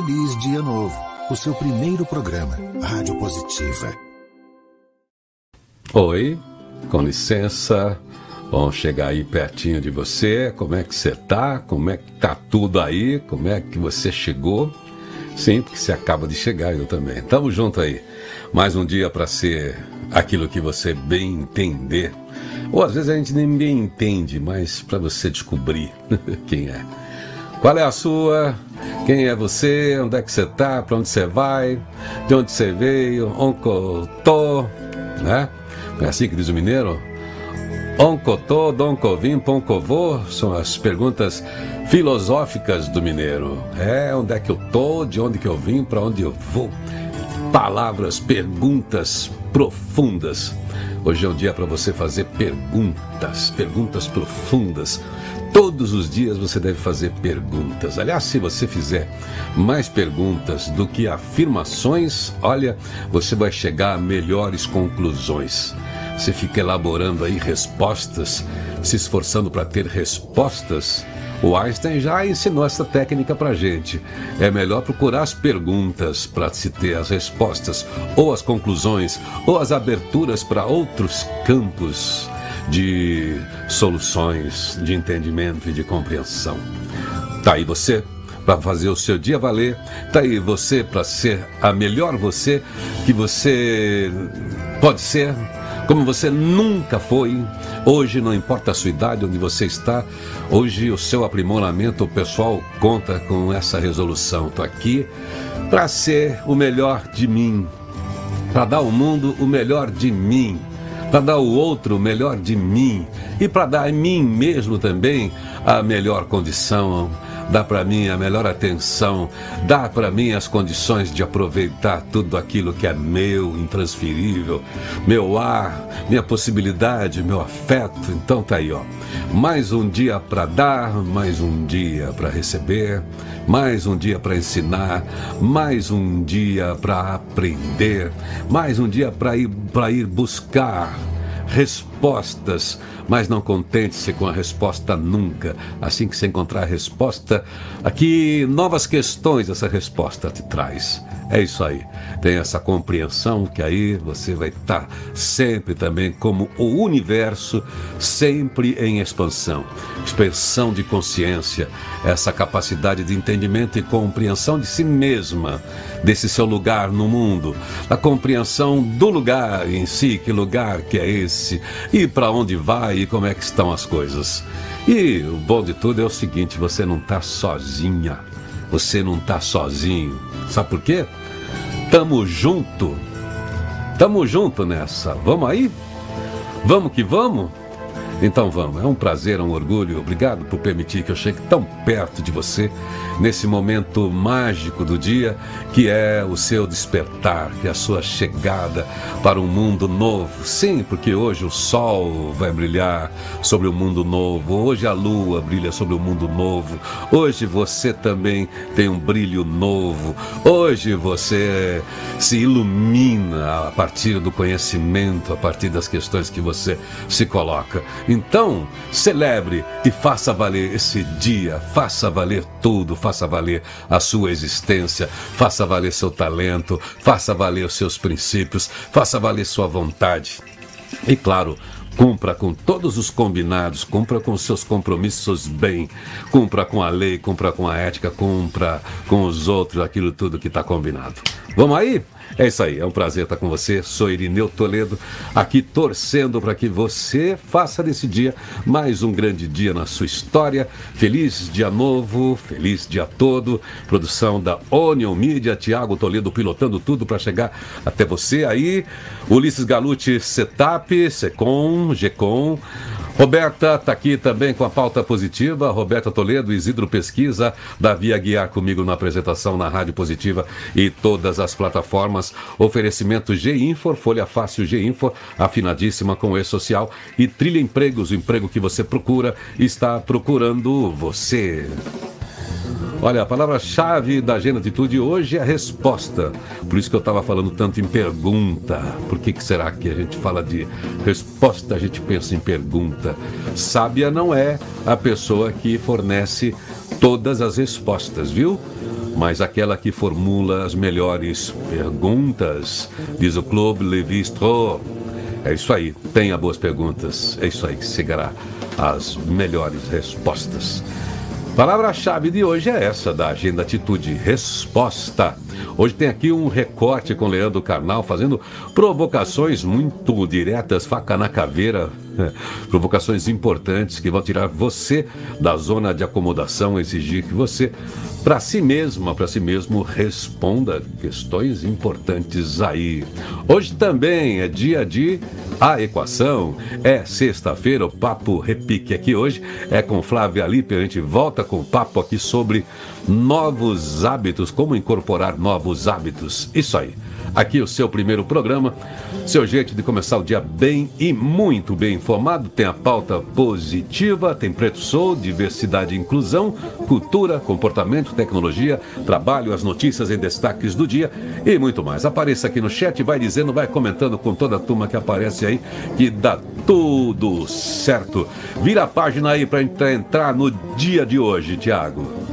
Feliz Dia Novo, o seu primeiro programa, Rádio Positiva. Oi, com licença. Bom chegar aí pertinho de você. Como é que você tá? Como é que tá tudo aí? Como é que você chegou? Sim, porque você acaba de chegar, eu também. Tamo junto aí. Mais um dia para ser aquilo que você bem entender. Ou às vezes a gente nem bem entende, mas para você descobrir quem é. Qual é a sua? Quem é você? Onde é que você tá? Para onde você vai? De onde você veio? Onde tô? Né? É assim que diz o mineiro? Oncotô, Doncovim, Poncovô são as perguntas filosóficas do mineiro. É, onde é que eu tô, de onde que eu vim, para onde eu vou. Palavras, perguntas profundas. Hoje é um dia para você fazer perguntas, perguntas profundas. Todos os dias você deve fazer perguntas. Aliás, se você fizer mais perguntas do que afirmações, olha, você vai chegar a melhores conclusões. Você fica elaborando aí respostas, se esforçando para ter respostas. O Einstein já ensinou essa técnica para gente. É melhor procurar as perguntas para se ter as respostas, ou as conclusões, ou as aberturas para outros campos de soluções, de entendimento e de compreensão. Tá aí você para fazer o seu dia valer. Tá aí você para ser a melhor você que você pode ser como você nunca foi. Hoje, não importa a sua idade, onde você está, hoje o seu aprimoramento, o pessoal conta com essa resolução. Estou aqui para ser o melhor de mim, para dar ao mundo o melhor de mim, para dar ao outro o melhor de mim. E para dar a mim mesmo também a melhor condição dá para mim a melhor atenção, dá para mim as condições de aproveitar tudo aquilo que é meu, intransferível, meu ar, minha possibilidade, meu afeto. Então tá aí, ó. Mais um dia para dar, mais um dia para receber, mais um dia para ensinar, mais um dia para aprender, mais um dia para ir para ir buscar respostas mas não contente-se com a resposta nunca. Assim que você encontrar a resposta, aqui novas questões essa resposta te traz. É isso aí. Tem essa compreensão que aí você vai estar sempre também como o universo, sempre em expansão. Expansão de consciência, essa capacidade de entendimento e compreensão de si mesma, desse seu lugar no mundo, a compreensão do lugar em si, que lugar que é esse, e para onde vai e como é que estão as coisas. E o bom de tudo é o seguinte, você não está sozinha. Você não está sozinho. Sabe por quê? Tamo junto. Tamo junto nessa. Vamos aí? Vamos que vamos? Então vamos, é um prazer, um orgulho. Obrigado por permitir que eu chegue tão perto de você nesse momento mágico do dia que é o seu despertar, que é a sua chegada para um mundo novo. Sim, porque hoje o sol vai brilhar sobre o mundo novo, hoje a lua brilha sobre o mundo novo, hoje você também tem um brilho novo, hoje você se ilumina a partir do conhecimento, a partir das questões que você se coloca. Então, celebre e faça valer esse dia, faça valer tudo, faça valer a sua existência, faça valer seu talento, faça valer os seus princípios, faça valer sua vontade. E claro, Cumpra com todos os combinados, cumpra com seus compromissos bem, cumpra com a lei, cumpra com a ética, cumpra com os outros, aquilo tudo que está combinado. Vamos aí? É isso aí, é um prazer estar com você. Sou Irineu Toledo, aqui torcendo para que você faça desse dia mais um grande dia na sua história. Feliz dia novo, feliz dia todo. Produção da Onion Media, Tiago Toledo pilotando tudo para chegar até você aí. Ulisses Galute, Setup, Secom, Gecom. Roberta está aqui também com a pauta positiva. Roberta Toledo, Isidro Pesquisa, Davi Aguiar comigo na apresentação na Rádio Positiva e todas as plataformas. Oferecimento G-Info, Folha Fácil G-Info, afinadíssima com o E-Social e Trilha Empregos, o emprego que você procura está procurando você. Olha, a palavra-chave da Agenda Atitude hoje é resposta. Por isso que eu estava falando tanto em pergunta. Por que, que será que a gente fala de resposta, a gente pensa em pergunta? Sábia não é a pessoa que fornece todas as respostas, viu? mas aquela que formula as melhores perguntas, diz o Clube Levi-Strauss. É isso aí, tenha boas perguntas, é isso aí que chegará às melhores respostas. Palavra-chave de hoje é essa da Agenda Atitude, resposta. Hoje tem aqui um recorte com Leandro Carnal fazendo provocações muito diretas, faca na caveira, provocações importantes que vão tirar você da zona de acomodação, exigir que você para si mesma, para si mesmo, responda questões importantes aí. Hoje também é dia de a equação. É sexta-feira, o papo repique aqui hoje é com Flávia Lippe. A gente volta com o papo aqui sobre novos hábitos, como incorporar novos hábitos. Isso aí. Aqui o seu primeiro programa, seu jeito de começar o dia bem e muito bem informado. Tem a pauta positiva, tem Preto Sou, diversidade e inclusão, cultura, comportamento, tecnologia, trabalho, as notícias em destaques do dia e muito mais. Apareça aqui no chat, vai dizendo, vai comentando com toda a turma que aparece aí, que dá tudo certo. Vira a página aí para entrar no dia de hoje, Tiago.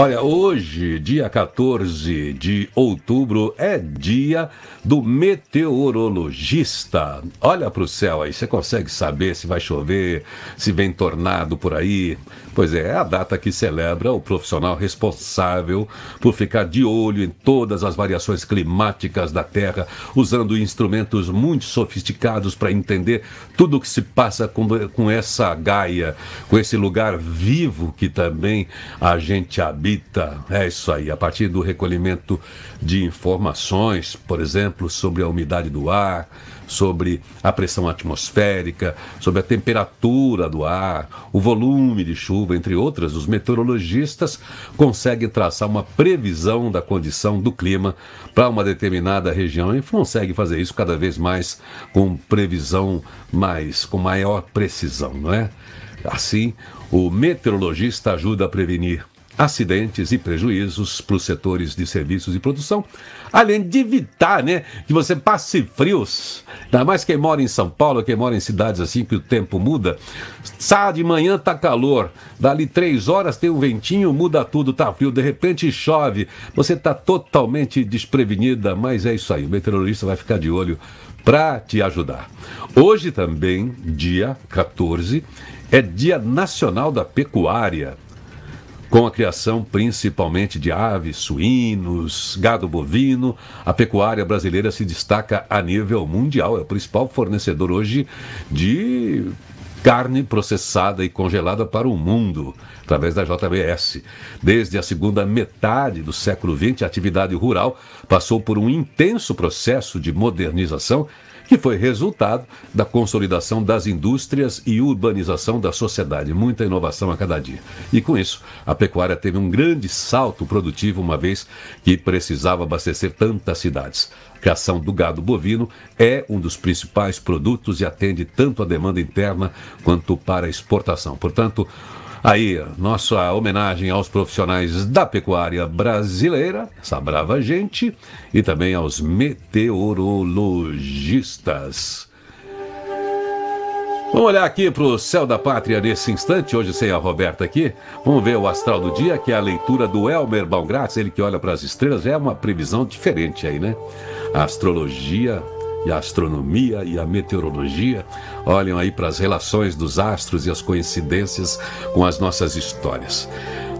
Olha, hoje, dia 14 de outubro, é dia do meteorologista. Olha para o céu aí, você consegue saber se vai chover, se vem tornado por aí. Pois é, é a data que celebra o profissional responsável por ficar de olho em todas as variações climáticas da Terra, usando instrumentos muito sofisticados para entender tudo o que se passa com, com essa Gaia, com esse lugar vivo que também a gente habita. É isso aí. A partir do recolhimento de informações, por exemplo, sobre a umidade do ar, sobre a pressão atmosférica, sobre a temperatura do ar, o volume de chuva, entre outras, os meteorologistas conseguem traçar uma previsão da condição do clima para uma determinada região e conseguem fazer isso cada vez mais com previsão mais com maior precisão, não é? Assim, o meteorologista ajuda a prevenir acidentes e prejuízos para os setores de serviços e produção, além de evitar né, que você passe frios. Ainda mais quem mora em São Paulo, quem mora em cidades assim que o tempo muda. Sai de manhã tá calor, dali três horas tem um ventinho, muda tudo, tá frio, de repente chove. Você tá totalmente desprevenida, mas é isso aí, o meteorologista vai ficar de olho para te ajudar. Hoje também, dia 14, é Dia Nacional da Pecuária com a criação principalmente de aves, suínos, gado bovino, a pecuária brasileira se destaca a nível mundial. É o principal fornecedor hoje de carne processada e congelada para o mundo, através da JBS. Desde a segunda metade do século XX, a atividade rural passou por um intenso processo de modernização que foi resultado da consolidação das indústrias e urbanização da sociedade. Muita inovação a cada dia. E com isso, a pecuária teve um grande salto produtivo, uma vez que precisava abastecer tantas cidades. A criação do gado bovino é um dos principais produtos e atende tanto a demanda interna quanto para exportação. Portanto, Aí, nossa homenagem aos profissionais da pecuária brasileira, essa brava gente, e também aos meteorologistas. Vamos olhar aqui para o céu da pátria nesse instante, hoje sem a Roberta aqui. Vamos ver o astral do dia, que é a leitura do Elmer Baumgratz, ele que olha para as estrelas, é uma previsão diferente aí, né? A astrologia e a astronomia e a meteorologia olham aí para as relações dos astros e as coincidências com as nossas histórias.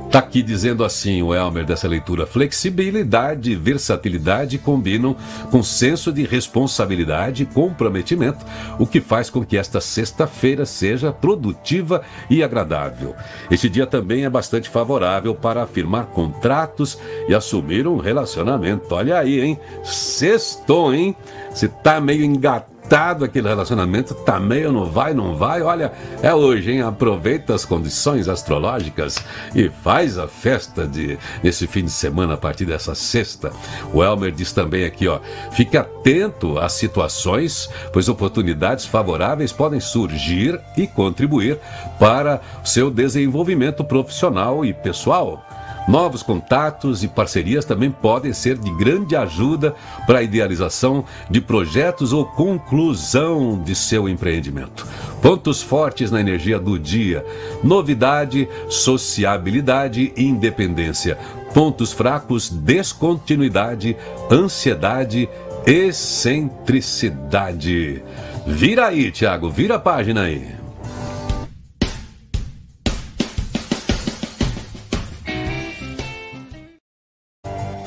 Está aqui dizendo assim o Elmer dessa leitura: flexibilidade e versatilidade combinam com senso de responsabilidade e comprometimento, o que faz com que esta sexta-feira seja produtiva e agradável. Este dia também é bastante favorável para afirmar contratos e assumir um relacionamento. Olha aí, hein? Sextou, hein? Você tá meio engatado apertado aquele relacionamento, tá meio não vai, não vai. Olha, é hoje, hein? Aproveita as condições astrológicas e faz a festa de nesse fim de semana a partir dessa sexta. O Elmer diz também aqui, ó, fique atento às situações, pois oportunidades favoráveis podem surgir e contribuir para seu desenvolvimento profissional e pessoal. Novos contatos e parcerias também podem ser de grande ajuda para a idealização de projetos ou conclusão de seu empreendimento. Pontos fortes na energia do dia: novidade, sociabilidade e independência. Pontos fracos: descontinuidade, ansiedade, excentricidade. Vira aí, Tiago, vira a página aí.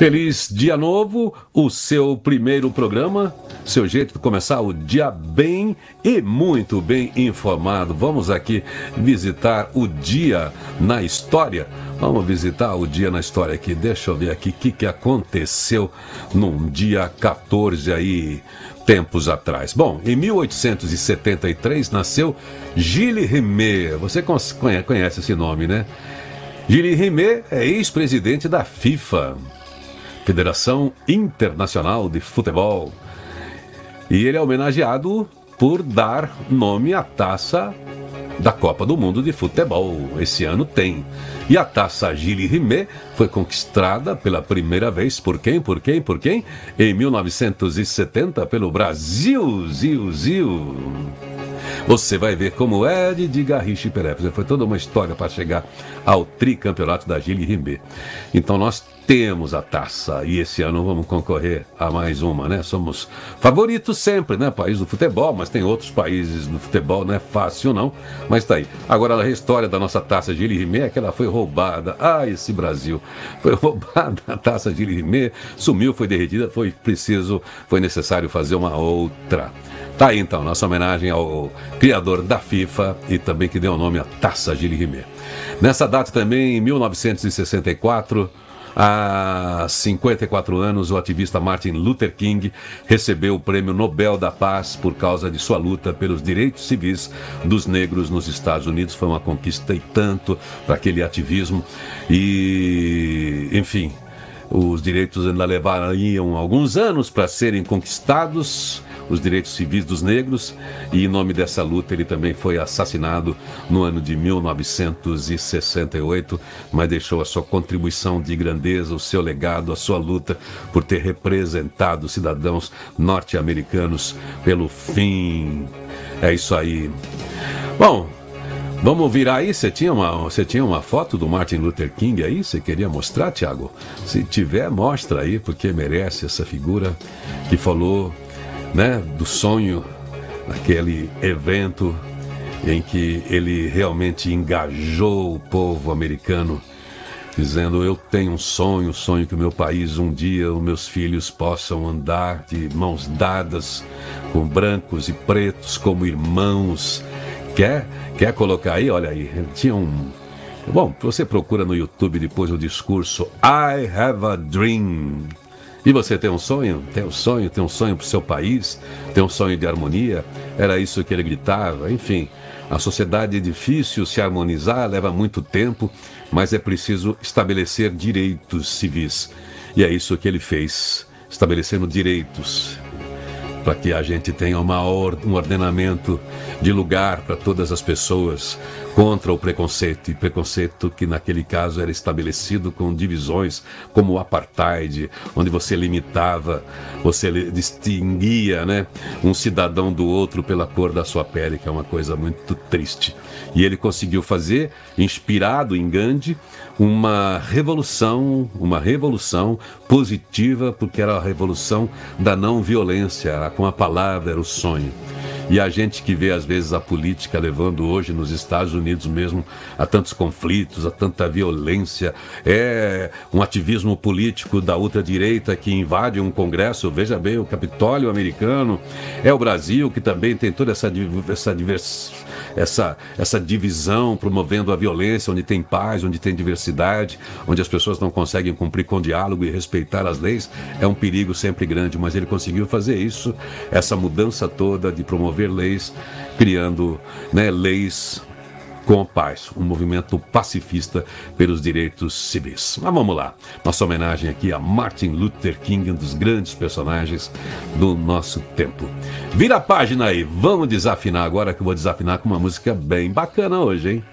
Feliz dia novo, o seu primeiro programa, seu jeito de começar o dia bem e muito bem informado. Vamos aqui visitar o dia na história. Vamos visitar o dia na história aqui. Deixa eu ver aqui o que, que aconteceu num dia 14 aí, tempos atrás. Bom, em 1873 nasceu Gilles Rimet. Você conhece esse nome, né? Gilles Rimet é ex-presidente da FIFA. Federação Internacional de Futebol. E ele é homenageado por dar nome à taça da Copa do Mundo de Futebol. Esse ano tem. E a taça Gilles Rimet foi conquistada pela primeira vez por quem? Por quem? Por quem? Em 1970 pelo Brasil. Zil, zil. Você vai ver como é de Garriche Perepes. Foi toda uma história para chegar ao tricampeonato da Gilles Rimet. Então nós temos a taça e esse ano vamos concorrer a mais uma, né? Somos favoritos sempre, né? País do futebol, mas tem outros países do futebol, não é fácil não, mas tá aí. Agora a história da nossa taça Gilles Rimet é que ela foi roubada. Ah, esse Brasil. Foi roubada a taça Gilles Rimet, sumiu, foi derretida, foi preciso, foi necessário fazer uma outra. Tá aí então, nossa homenagem ao criador da FIFA e também que deu o nome à Taça Gilles Rimet. Nessa data também, em 1964, Há 54 anos, o ativista Martin Luther King recebeu o Prêmio Nobel da Paz por causa de sua luta pelos direitos civis dos negros nos Estados Unidos. Foi uma conquista e tanto para aquele ativismo. E, enfim, os direitos ainda levariam alguns anos para serem conquistados os direitos civis dos negros, e em nome dessa luta ele também foi assassinado no ano de 1968, mas deixou a sua contribuição de grandeza, o seu legado, a sua luta por ter representado cidadãos norte-americanos pelo fim. É isso aí. Bom, Vamos virar aí, você tinha, uma, você tinha uma foto do Martin Luther King aí? Você queria mostrar, Tiago? Se tiver, mostra aí, porque merece essa figura que falou né, do sonho, aquele evento em que ele realmente engajou o povo americano, dizendo: Eu tenho um sonho, sonho que o meu país um dia os meus filhos possam andar de mãos dadas com brancos e pretos como irmãos. Quer, quer colocar aí? Olha aí, tinha um. Bom, você procura no YouTube depois o discurso I Have a Dream e você tem um sonho? Tem um sonho, tem um sonho para o seu país, tem um sonho de harmonia? Era isso que ele gritava. Enfim, a sociedade é difícil se harmonizar, leva muito tempo, mas é preciso estabelecer direitos civis. E é isso que ele fez, estabelecendo direitos para que a gente tenha uma or um ordenamento de lugar para todas as pessoas contra o preconceito, e preconceito que naquele caso era estabelecido com divisões como o apartheid, onde você limitava, você distinguia né, um cidadão do outro pela cor da sua pele, que é uma coisa muito triste. E ele conseguiu fazer, inspirado em Gandhi, uma revolução, uma revolução positiva, porque era a revolução da não violência, com a palavra era o sonho. E a gente que vê, às vezes, a política levando hoje nos Estados Unidos mesmo a tantos conflitos, a tanta violência, é um ativismo político da ultradireita que invade um congresso, veja bem, o Capitólio americano, é o Brasil que também tem toda essa, essa diversidade essa, essa divisão, promovendo a violência, onde tem paz, onde tem diversidade, onde as pessoas não conseguem cumprir com diálogo e respeitar as leis, é um perigo sempre grande. Mas ele conseguiu fazer isso, essa mudança toda de promover leis, criando né, leis com paz, um movimento pacifista pelos direitos civis. Mas vamos lá, nossa homenagem aqui a Martin Luther King, um dos grandes personagens do nosso tempo. Vira a página aí, vamos desafinar agora que eu vou desafinar com uma música bem bacana hoje, hein?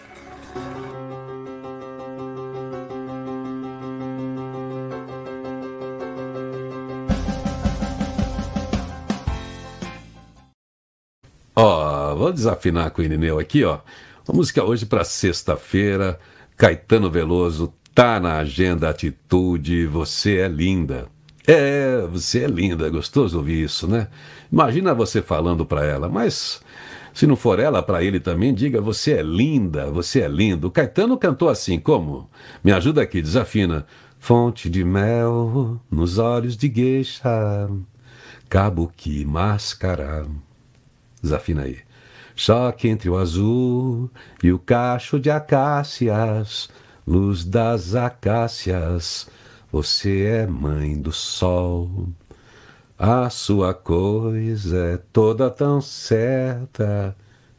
Ó, oh, vou desafinar com o Irineu aqui, ó. Oh. Uma música hoje para sexta-feira. Caetano Veloso tá na agenda Atitude. Você é linda. É, você é linda. É gostoso ouvir isso, né? Imagina você falando para ela, mas se não for ela, para ele também, diga: Você é linda, você é lindo. Caetano cantou assim, como? Me ajuda aqui, desafina. Fonte de mel nos olhos de gueixa, que máscara. Desafina aí. Choque entre o azul e o cacho de acácias, luz das acácias, você é mãe do sol. A sua coisa é toda tão certa.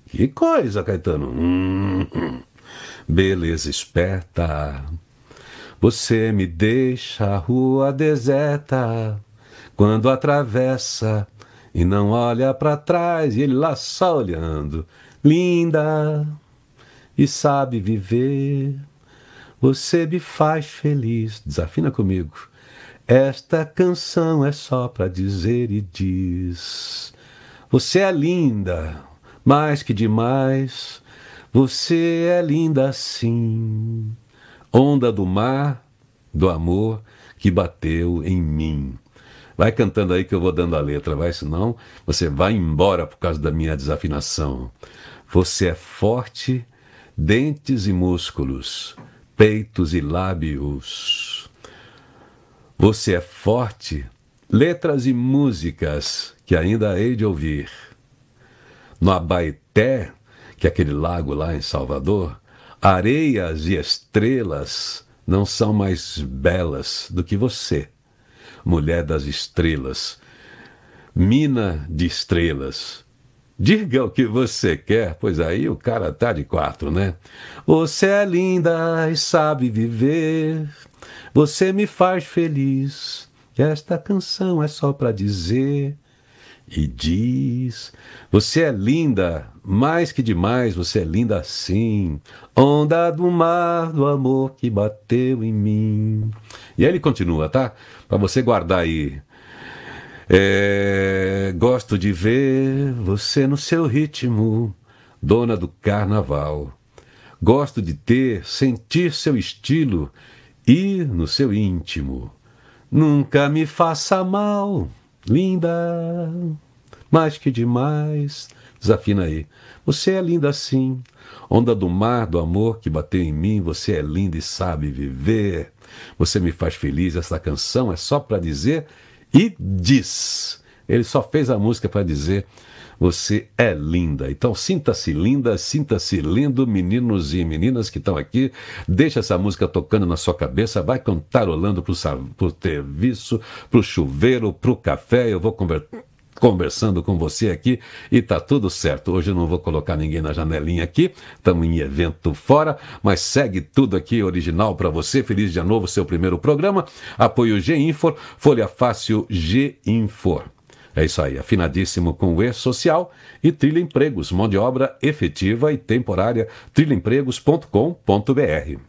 Que coisa, Caetano? Hum, hum. beleza esperta. Você me deixa a rua deserta quando atravessa e não olha para trás e ele lá só olhando. Linda e sabe viver. Você me faz feliz. Desafina comigo. Esta canção é só para dizer e diz: Você é linda, mais que demais. Você é linda sim onda do mar, do amor que bateu em mim. Vai cantando aí que eu vou dando a letra, vai, senão você vai embora por causa da minha desafinação. Você é forte, dentes e músculos, peitos e lábios. Você é forte, letras e músicas que ainda hei de ouvir. No Abaeté, que é aquele lago lá em Salvador, Areias e estrelas não são mais belas do que você, mulher das estrelas, mina de estrelas. Diga o que você quer, pois aí o cara tá de quatro, né? Você é linda e sabe viver, você me faz feliz. Esta canção é só para dizer e diz: Você é linda, mais que demais, você é linda assim. Onda do mar do amor que bateu em mim. E aí ele continua, tá? Para você guardar aí. É, gosto de ver você no seu ritmo, dona do carnaval. Gosto de ter, sentir seu estilo e no seu íntimo. Nunca me faça mal Linda, mais que demais. Desafina aí. Você é linda assim. Onda do mar, do amor que bateu em mim. Você é linda e sabe viver. Você me faz feliz. Essa canção é só para dizer e diz. Ele só fez a música para dizer você é linda. Então sinta-se linda, sinta-se lindo, meninos e meninas que estão aqui. Deixa essa música tocando na sua cabeça, vai cantarolando pro, pro serviço, pro chuveiro, pro café. Eu vou conversar conversando com você aqui e tá tudo certo. Hoje eu não vou colocar ninguém na janelinha aqui, estamos em evento fora, mas segue tudo aqui original para você. Feliz dia novo, seu primeiro programa. Apoio G-Infor, Folha Fácil G-Infor. É isso aí, afinadíssimo com o E-Social e Trilha Empregos, mão de obra efetiva e temporária, trilhaempregos.com.br.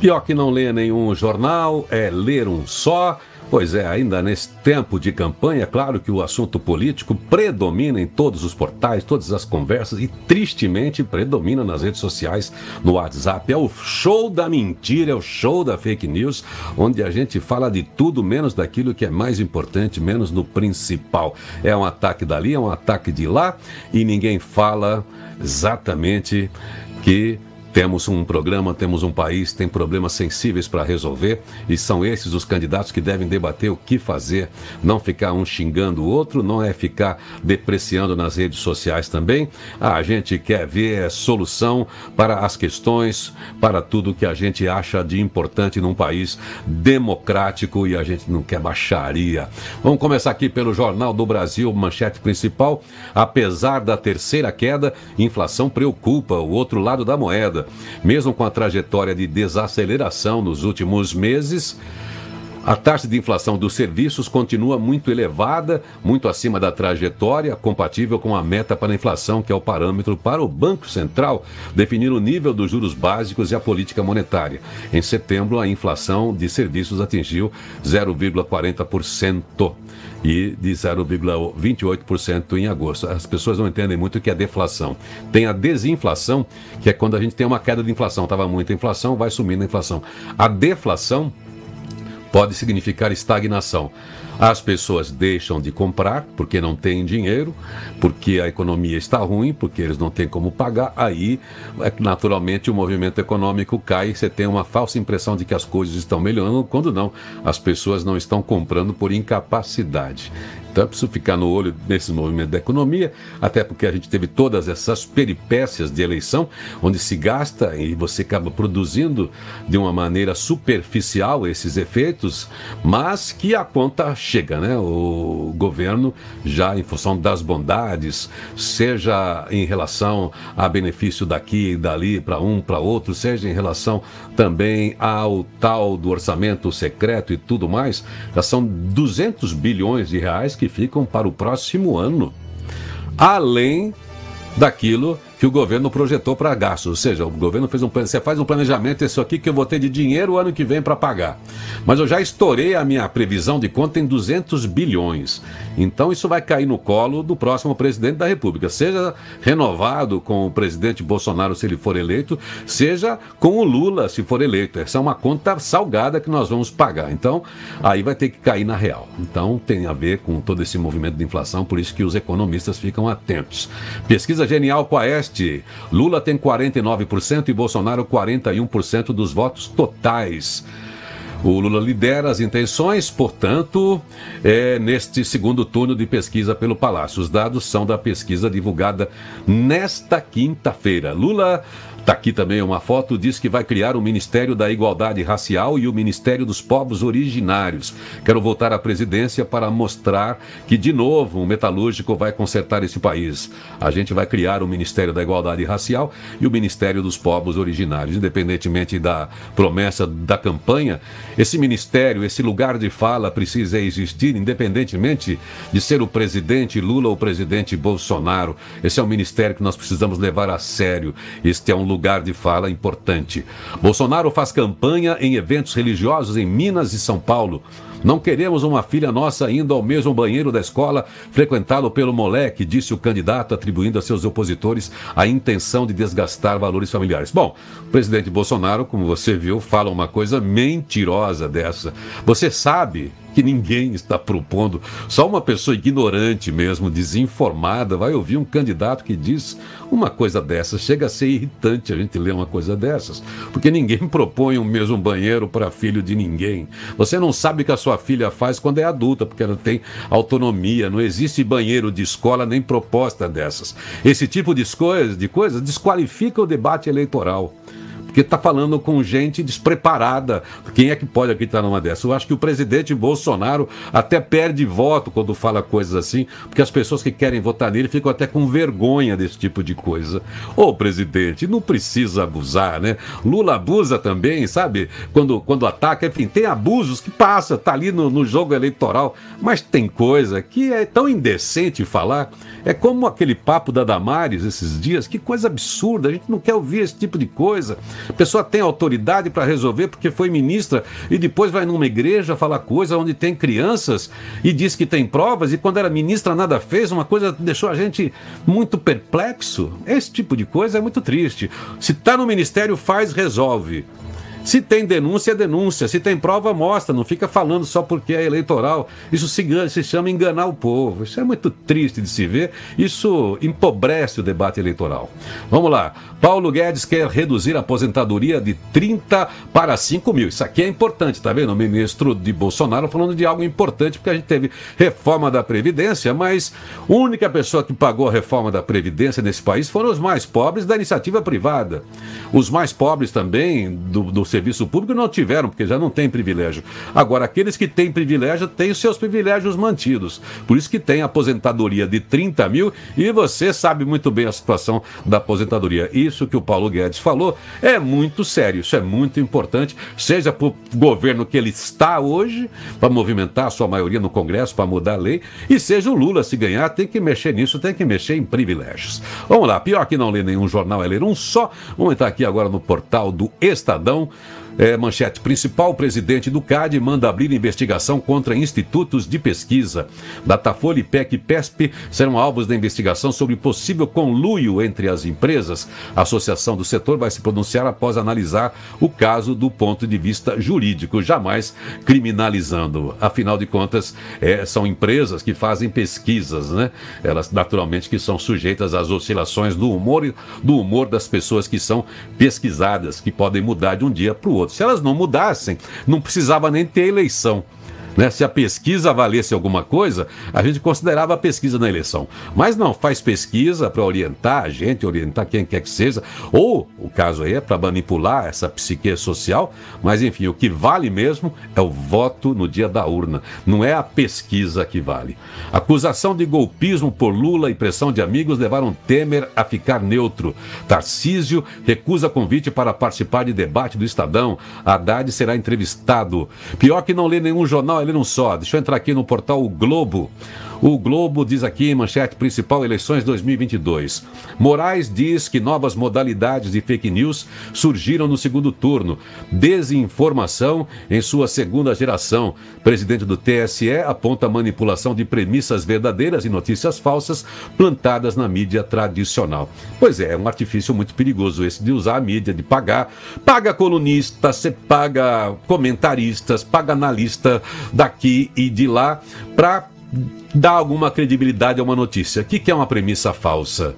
Pior que não ler nenhum jornal é ler um só. Pois é, ainda nesse tempo de campanha, claro que o assunto político predomina em todos os portais, todas as conversas e tristemente predomina nas redes sociais, no WhatsApp. É o show da mentira, é o show da fake news, onde a gente fala de tudo menos daquilo que é mais importante, menos no principal. É um ataque dali, é um ataque de lá e ninguém fala exatamente que Temos um programa, temos um país, tem problemas sensíveis para resolver e são esses os candidatos que devem debater o que fazer, não ficar um xingando o outro, não é ficar depreciando nas redes sociais também. Ah, a gente quer ver solução para as questões, para tudo que a gente acha de importante num país democrático e a gente não quer baixaria. Vamos começar aqui pelo Jornal do Brasil, manchete principal. Apesar da terceira queda, inflação preocupa o outro lado da moeda. Mesmo com a trajetória de desaceleração nos últimos meses, a taxa de inflação dos serviços continua muito elevada, muito acima da trajetória, compatível com a meta para a inflação, que é o parâmetro para o Banco Central definir o nível dos juros básicos e a política monetária. Em setembro, a inflação de serviços atingiu 0,40% e de 0,28% em agosto. As pessoas não entendem muito o que é deflação. Tem a desinflação, que é quando a gente tem uma queda de inflação. Estava muita inflação, vai sumindo a inflação. A deflação pode significar estagnação. As pessoas deixam de comprar porque não têm dinheiro, porque a economia está ruim, porque eles não têm como pagar. Aí, é naturalmente, o movimento econômico cai. Você tem uma falsa impressão de que as coisas estão melhorando, quando não. As pessoas não estão comprando por incapacidade. Então preciso ficar no olho nesse movimento da economia, até porque a gente teve todas essas peripécias de eleição, onde se gasta e você acaba produzindo de uma maneira superficial esses efeitos, mas que a conta chega, né? O governo, já em função das bondades, seja em relação a benefício daqui e dali para um, para outro, seja em relação também ao tal do orçamento secreto e tudo mais, já são 200 bilhões de reais que ficam para o próximo ano, além daquilo que o governo projetou para gastos. Ou seja, o governo fez um você faz um planejamento, isso aqui que eu vou ter de dinheiro o ano que vem para pagar. Mas eu já estourei a minha previsão de conta em 200 bilhões. Então isso vai cair no colo do próximo presidente da República, seja renovado com o presidente Bolsonaro se ele for eleito, seja com o Lula se for eleito. Essa é uma conta salgada que nós vamos pagar. Então, aí vai ter que cair na real. Então, tem a ver com todo esse movimento de inflação, por isso que os economistas ficam atentos. Pesquisa genial com a Este Lula tem 49% e Bolsonaro 41% dos votos totais. O Lula lidera as intenções, portanto, é, neste segundo turno de pesquisa pelo Palácio. Os dados são da pesquisa divulgada nesta quinta-feira. Lula Está aqui também uma foto, diz que vai criar o Ministério da Igualdade Racial e o Ministério dos Povos Originários. Quero voltar à presidência para mostrar que, de novo, o metalúrgico vai consertar esse país. A gente vai criar o Ministério da Igualdade Racial e o Ministério dos Povos Originários. Independentemente da promessa da campanha, esse ministério, esse lugar de fala precisa existir, independentemente de ser o presidente Lula ou o presidente Bolsonaro. Esse é um ministério que nós precisamos levar a sério. Este é um lugar de fala importante. Bolsonaro faz campanha em eventos religiosos em Minas e São Paulo. Não queremos uma filha nossa indo ao mesmo banheiro da escola frequentado pelo moleque, disse o candidato, atribuindo a seus opositores a intenção de desgastar valores familiares. Bom, o presidente Bolsonaro, como você viu, fala uma coisa mentirosa dessa. Você sabe que ninguém está propondo. Só uma pessoa ignorante mesmo, desinformada, vai ouvir um candidato que diz uma coisa dessas. Chega a ser irritante a gente ler uma coisa dessas, porque ninguém propõe o um mesmo banheiro para filho de ninguém. Você não sabe o que a sua filha faz quando é adulta, porque ela tem autonomia. Não existe banheiro de escola nem proposta dessas. Esse tipo de de coisa desqualifica o debate eleitoral porque está falando com gente despreparada. Quem é que pode acreditar numa dessa? Eu acho que o presidente Bolsonaro até perde voto quando fala coisas assim, porque as pessoas que querem votar nele ficam até com vergonha desse tipo de coisa. Ô, presidente, não precisa abusar, né? Lula abusa também, sabe? Quando, quando ataca, enfim, tem abusos que passa, tá ali no, no jogo eleitoral, mas tem coisa que é tão indecente falar. É como aquele papo da Damares esses dias, que coisa absurda, a gente não quer ouvir esse tipo de coisa. A pessoa tem autoridade para resolver porque foi ministra e depois vai numa igreja falar coisa onde tem crianças e diz que tem provas e quando era ministra nada fez, uma coisa deixou a gente muito perplexo. Esse tipo de coisa é muito triste. Se está no ministério, faz, resolve. Se tem denúncia, é denúncia. Se tem prova, mostra. Não fica falando só porque é eleitoral. Isso se, se chama enganar o povo. Isso é muito triste de se ver. Isso empobrece o debate eleitoral. Vamos lá. Paulo Guedes quer reduzir a aposentadoria de 30 para 5 mil. Isso aqui é importante, tá vendo? O ministro de Bolsonaro falando de algo importante, porque a gente teve reforma da Previdência, mas a única pessoa que pagou a reforma da Previdência nesse país foram os mais pobres da iniciativa privada. Os mais pobres também do, do serviço público não tiveram, porque já não tem privilégio. Agora, aqueles que têm privilégio têm os seus privilégios mantidos. Por isso que tem aposentadoria de 30 mil e você sabe muito bem a situação da aposentadoria. Isso que o Paulo Guedes falou é muito sério, isso é muito importante, seja para o governo que ele está hoje, para movimentar a sua maioria no Congresso, para mudar a lei, e seja o Lula, se ganhar, tem que mexer nisso, tem que mexer em privilégios. Vamos lá, pior que não ler nenhum jornal é ler um só. Vamos entrar aqui agora no portal do Estadão. É, manchete principal: presidente do CAD manda abrir investigação contra institutos de pesquisa. Datafolha, IPEC e PESP serão alvos da investigação sobre possível conluio entre as empresas. A associação do setor vai se pronunciar após analisar o caso do ponto de vista jurídico, jamais criminalizando. Afinal de contas, é, são empresas que fazem pesquisas, né? Elas naturalmente que são sujeitas às oscilações do humor do humor das pessoas que são pesquisadas, que podem mudar de um dia para o outro. Se elas não mudassem, não precisava nem ter eleição. Né? Se a pesquisa valesse alguma coisa, a gente considerava a pesquisa na eleição. Mas não, faz pesquisa para orientar a gente, orientar quem quer que seja, ou o caso aí é para manipular essa psique social, mas enfim, o que vale mesmo é o voto no dia da urna, não é a pesquisa que vale. Acusação de golpismo por Lula e pressão de amigos levaram Temer a ficar neutro. Tarcísio recusa convite para participar de debate do Estadão. Haddad será entrevistado. Pior que não lê nenhum jornal não só. Deixa eu entrar aqui no portal o Globo. O Globo diz aqui, manchete principal, eleições 2022. Moraes diz que novas modalidades de fake news surgiram no segundo turno. Desinformação em sua segunda geração. Presidente do TSE aponta manipulação de premissas verdadeiras e notícias falsas plantadas na mídia tradicional. Pois é, é um artifício muito perigoso esse de usar a mídia, de pagar. Paga colunista, você paga comentaristas, paga analista daqui e de lá para dar alguma credibilidade a uma notícia. O que é uma premissa falsa?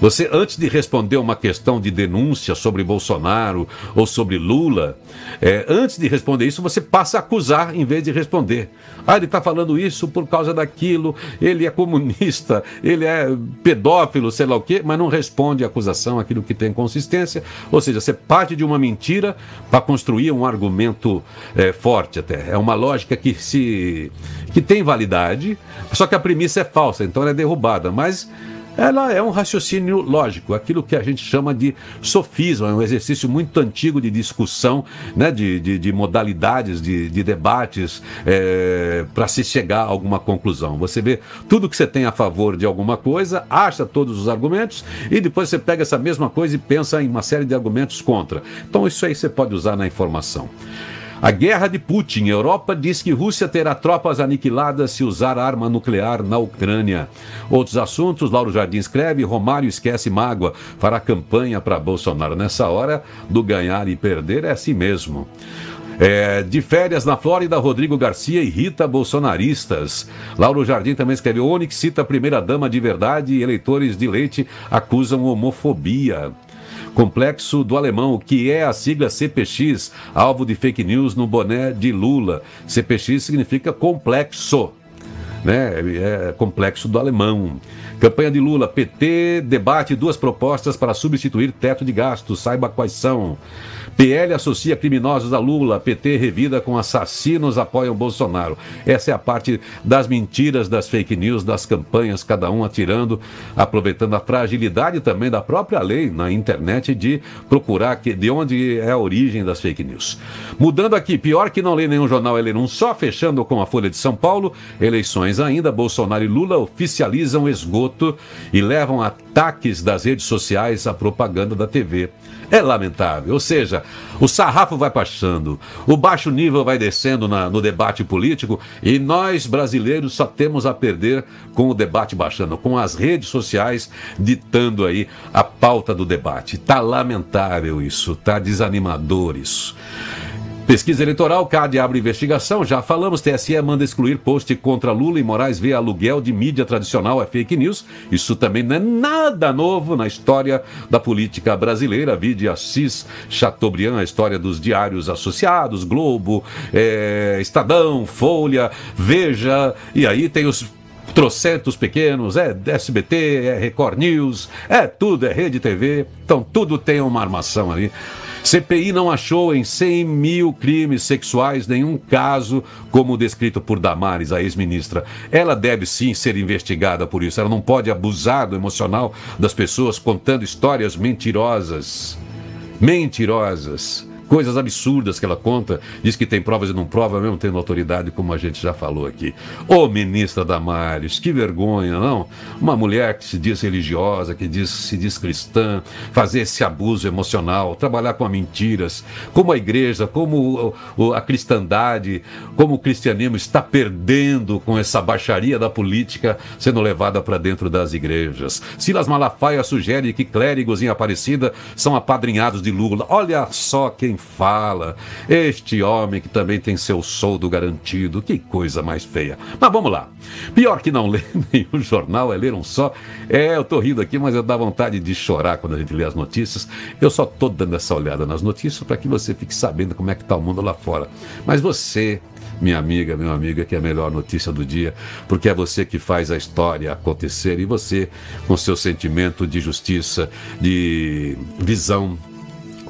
Você, antes de responder uma questão de denúncia sobre Bolsonaro ou sobre Lula, é, antes de responder isso, você passa a acusar em vez de responder. Ah, ele está falando isso por causa daquilo, ele é comunista, ele é pedófilo, sei lá o quê, mas não responde a acusação, aquilo que tem consistência. Ou seja, você parte de uma mentira para construir um argumento é, forte até. É uma lógica que, se, que tem validade, só que a premissa é falsa, então ela é derrubada. Mas ela é um raciocínio lógico, aquilo que a gente chama de sofisma, é um exercício muito antigo de discussão, né, de, de, de modalidades, de, de debates, é, para se chegar a alguma conclusão. Você vê tudo que você tem a favor de alguma coisa, acha todos os argumentos e depois você pega essa mesma coisa e pensa em uma série de argumentos contra. Então, isso aí você pode usar na informação. A guerra de Putin. Europa diz que Rússia terá tropas aniquiladas se usar arma nuclear na Ucrânia. Outros assuntos, Lauro Jardim escreve, Romário esquece mágoa, fará campanha para Bolsonaro. Nessa hora do ganhar e perder é assim mesmo. É, de férias na Flórida, Rodrigo Garcia irrita bolsonaristas. Lauro Jardim também escreveu: Onix cita a primeira-dama de verdade e eleitores de leite acusam homofobia. Complexo do Alemão, que é a sigla CPX, alvo de fake news no boné de Lula. CPX significa complexo, né? É complexo do alemão. Campanha de Lula, PT debate duas propostas para substituir teto de gastos, saiba quais são. PL associa criminosos a Lula, PT revida com assassinos apoiam Bolsonaro. Essa é a parte das mentiras, das fake news, das campanhas, cada um atirando, aproveitando a fragilidade também da própria lei na internet de procurar que, de onde é a origem das fake news. Mudando aqui, pior que não lê nenhum jornal, é ler um só, fechando com a Folha de São Paulo, eleições ainda, Bolsonaro e Lula oficializam esgoto e levam ataques das redes sociais à propaganda da TV. É lamentável. Ou seja, o sarrafo vai baixando, o baixo nível vai descendo na, no debate político e nós brasileiros só temos a perder com o debate baixando, com as redes sociais ditando aí a pauta do debate. Tá lamentável isso, tá desanimador isso. Pesquisa eleitoral, CAD abre investigação. Já falamos, TSE manda excluir post contra Lula e Moraes vê aluguel de mídia tradicional é fake news. Isso também não é nada novo na história da política brasileira. Vide Assis Chateaubriand, a história dos diários associados, Globo, é, Estadão, Folha, Veja. E aí tem os trocentos pequenos, é SBT, é Record News, é tudo, é Rede TV. Então tudo tem uma armação ali. CPI não achou em 100 mil crimes sexuais nenhum caso como descrito por Damares, a ex-ministra. Ela deve sim ser investigada por isso. Ela não pode abusar do emocional das pessoas contando histórias mentirosas. Mentirosas coisas absurdas que ela conta, diz que tem provas e não prova, mesmo tendo autoridade, como a gente já falou aqui. Ô ministra Damares, que vergonha, não? Uma mulher que se diz religiosa, que diz, se diz cristã, fazer esse abuso emocional, trabalhar com mentiras, como a igreja, como a cristandade, como o cristianismo está perdendo com essa baixaria da política sendo levada para dentro das igrejas. Silas Malafaia sugere que clérigos em Aparecida são apadrinhados de Lula. Olha só quem fala. Este homem que também tem seu soldo garantido. Que coisa mais feia. Mas vamos lá. Pior que não ler nenhum jornal é ler um só. É, eu tô rindo aqui, mas eu dá vontade de chorar quando a gente lê as notícias. Eu só tô dando essa olhada nas notícias para que você fique sabendo como é que tá o mundo lá fora. Mas você minha amiga, meu amigo, que é a melhor notícia do dia, porque é você que faz a história acontecer e você, com seu sentimento de justiça, de visão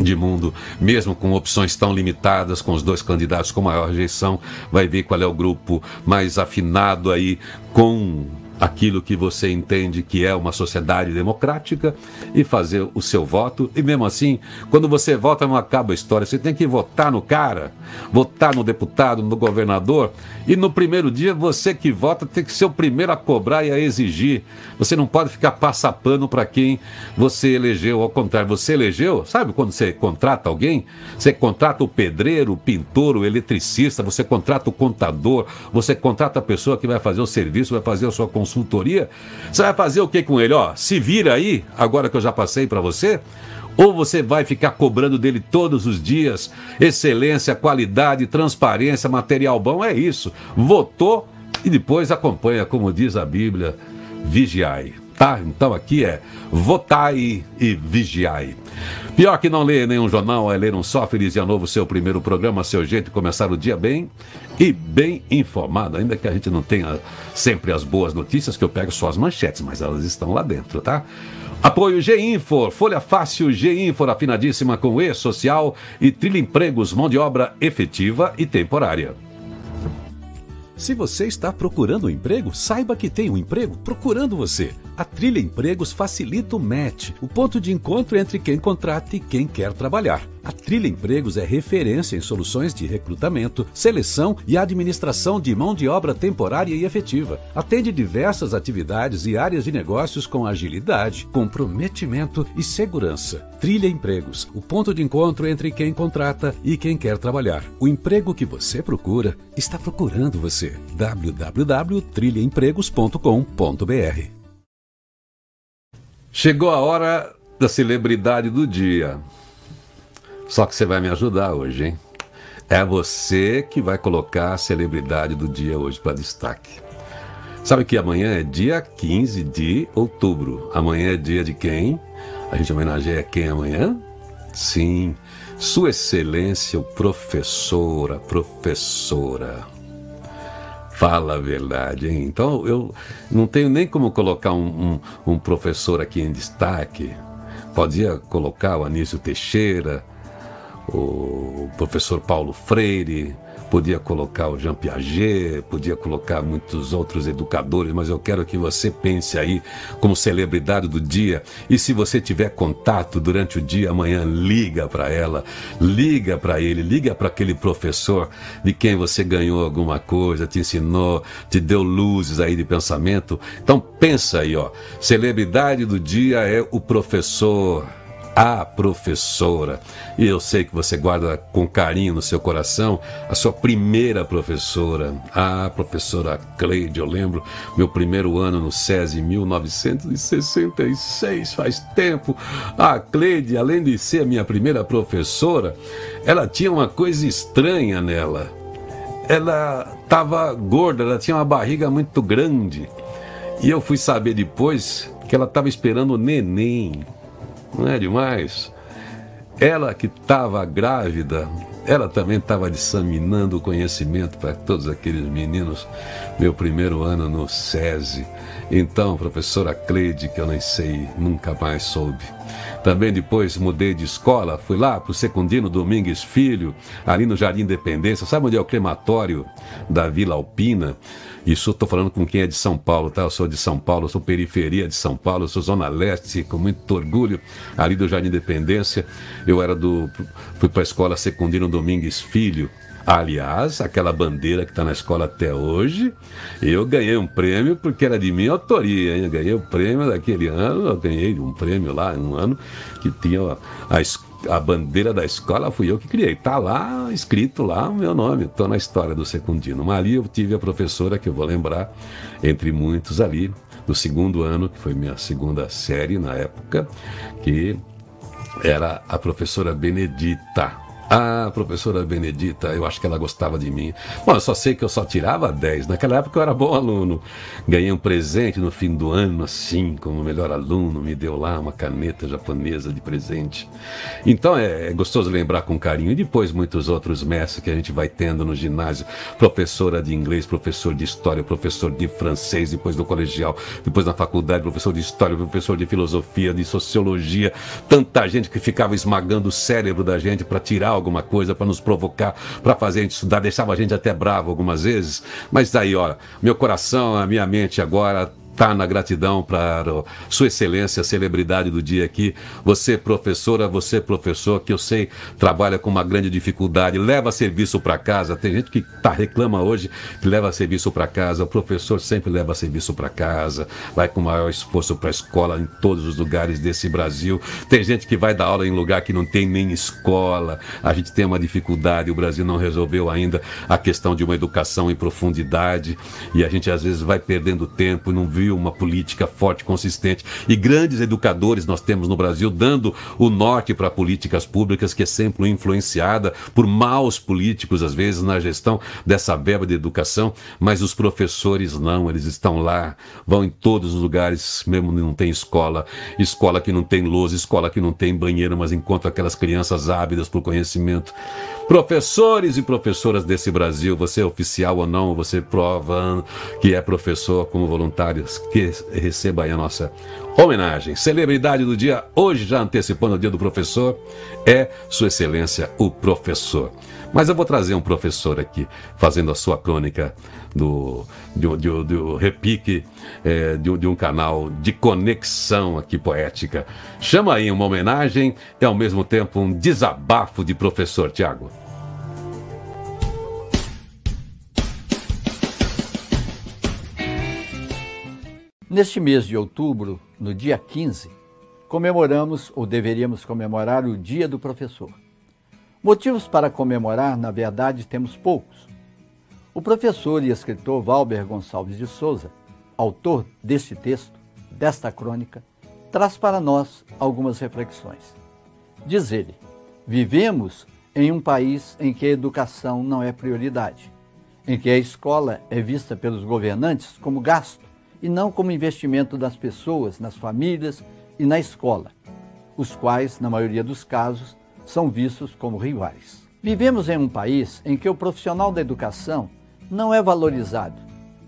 de mundo, mesmo com opções tão limitadas, com os dois candidatos com maior rejeição, vai ver qual é o grupo mais afinado aí com aquilo que você entende que é uma sociedade democrática e fazer o seu voto. E mesmo assim, quando você vota, não acaba a história. Você tem que votar no cara, votar no deputado, no governador. E no primeiro dia, você que vota tem que ser o primeiro a cobrar e a exigir. Você não pode ficar passapando para quem você elegeu. Ao contrário, você elegeu, sabe quando você contrata alguém? Você contrata o pedreiro, o pintor, o eletricista, você contrata o contador, você contrata a pessoa que vai fazer o serviço, vai fazer a sua consultoria, você vai fazer o que com ele? Ó, se vira aí, agora que eu já passei para você. Ou você vai ficar cobrando dele todos os dias excelência, qualidade, transparência, material bom? É isso. Votou e depois acompanha, como diz a Bíblia, vigiai. Tá? Então aqui é votai e vigiai. Pior que não ler nenhum jornal é ler um só. Feliz dia novo, seu primeiro programa, seu jeito de começar o dia bem e bem informado. Ainda que a gente não tenha sempre as boas notícias, que eu pego só as manchetes, mas elas estão lá dentro, tá? Apoio G-Infor, Folha Fácil G-Infor, afinadíssima com E-Social e Trilha Empregos, mão de obra efetiva e temporária. Se você está procurando um emprego, saiba que tem um emprego procurando você. A Trilha Empregos facilita o match, o ponto de encontro entre quem contrata e quem quer trabalhar. A Trilha Empregos é referência em soluções de recrutamento, seleção e administração de mão de obra temporária e efetiva. Atende diversas atividades e áreas de negócios com agilidade, comprometimento e segurança. Trilha Empregos, o ponto de encontro entre quem contrata e quem quer trabalhar. O emprego que você procura está procurando você. www.trilhaempregos.com.br Chegou a hora da celebridade do dia. Só que você vai me ajudar hoje, hein? É você que vai colocar a celebridade do dia hoje para destaque. Sabe que amanhã é dia 15 de outubro. Amanhã é dia de quem? A gente homenageia quem amanhã? Sim, Sua Excelência, o professora, professora. Fala a verdade, hein? Então eu não tenho nem como colocar um, um, um professor aqui em destaque. Podia colocar o Anísio Teixeira, o professor Paulo Freire, podia colocar o Jean Piaget, podia colocar muitos outros educadores, mas eu quero que você pense aí como celebridade do dia. E se você tiver contato durante o dia, amanhã liga para ela, liga para ele, liga para aquele professor de quem você ganhou alguma coisa, te ensinou, te deu luzes aí de pensamento. Então pensa aí, ó. Celebridade do dia é o professor a professora. Eu sei que você guarda com carinho no seu coração a sua primeira professora, a professora Cleide. Eu lembro meu primeiro ano no SESI, em 1966, faz tempo. A Cleide, além de ser minha primeira professora, ela tinha uma coisa estranha nela. Ela estava gorda, ela tinha uma barriga muito grande. E eu fui saber depois que ela estava esperando o neném. Não é demais? Ela que estava grávida, ela também estava disseminando conhecimento para todos aqueles meninos. Meu primeiro ano no SESI. Então, professora Cleide, que eu nem sei, nunca mais soube. Também depois mudei de escola, fui lá para o Secundino Domingues Filho, ali no Jardim Independência. Sabe onde é o crematório da Vila Alpina? Isso estou falando com quem é de São Paulo, tá? Eu sou de São Paulo, sou periferia de São Paulo, sou Zona Leste, com muito orgulho, ali do Jardim Independência. Eu era do. fui para a escola Secundino Domingues Filho. Aliás, aquela bandeira que está na escola até hoje, eu ganhei um prêmio porque era de minha autoria, hein? Eu ganhei o prêmio daquele ano, eu ganhei um prêmio lá, um ano, que tinha a a bandeira da escola fui eu que criei. Está lá escrito lá o meu nome. Estou na história do secundino. Mas ali eu tive a professora que eu vou lembrar, entre muitos ali, do segundo ano, que foi minha segunda série na época, que era a professora Benedita. Ah, professora Benedita, eu acho que ela gostava de mim. Bom, eu só sei que eu só tirava 10. Naquela época eu era bom aluno. Ganhei um presente no fim do ano, assim, como melhor aluno, me deu lá uma caneta japonesa de presente. Então é, é gostoso lembrar com carinho. E depois muitos outros mestres que a gente vai tendo no ginásio: professora de inglês, professor de história, professor de francês, depois do colegial, depois na faculdade, professor de história, professor de filosofia, de sociologia. Tanta gente que ficava esmagando o cérebro da gente para tirar alguma coisa para nos provocar, para fazer a gente estudar, deixava a gente até bravo algumas vezes. Mas daí, ó, meu coração, a minha mente agora está na gratidão para Sua Excelência, a celebridade do dia aqui. Você, professora, você, professor, que eu sei trabalha com uma grande dificuldade, leva serviço para casa. Tem gente que tá, reclama hoje que leva serviço para casa. O professor sempre leva serviço para casa, vai com maior esforço para a escola em todos os lugares desse Brasil. Tem gente que vai dar aula em lugar que não tem nem escola. A gente tem uma dificuldade, o Brasil não resolveu ainda a questão de uma educação em profundidade e a gente às vezes vai perdendo tempo não uma política forte, consistente. E grandes educadores nós temos no Brasil dando o norte para políticas públicas, que é sempre influenciada por maus políticos, às vezes, na gestão dessa verba de educação, mas os professores não, eles estão lá, vão em todos os lugares, mesmo não tem escola, escola que não tem luz, escola que não tem banheiro, mas encontram aquelas crianças ávidas por conhecimento. Professores e professoras desse Brasil, você é oficial ou não, você prova que é professor como voluntários, que receba aí a nossa homenagem. Celebridade do dia, hoje já antecipando o dia do professor, é Sua Excelência, o professor. Mas eu vou trazer um professor aqui, fazendo a sua crônica do, do, do, do repique é, de, de, um canal de conexão aqui poética. Chama aí uma homenagem e ao mesmo tempo um desabafo de professor Tiago. Neste mês de outubro, no dia 15, comemoramos ou deveríamos comemorar o Dia do Professor. Motivos para comemorar, na verdade, temos poucos. O professor e escritor Valber Gonçalves de Souza, autor deste texto, desta crônica, traz para nós algumas reflexões. Diz ele: Vivemos em um país em que a educação não é prioridade, em que a escola é vista pelos governantes como gasto e não como investimento das pessoas, nas famílias e na escola, os quais, na maioria dos casos, são vistos como rivais. Vivemos em um país em que o profissional da educação não é valorizado.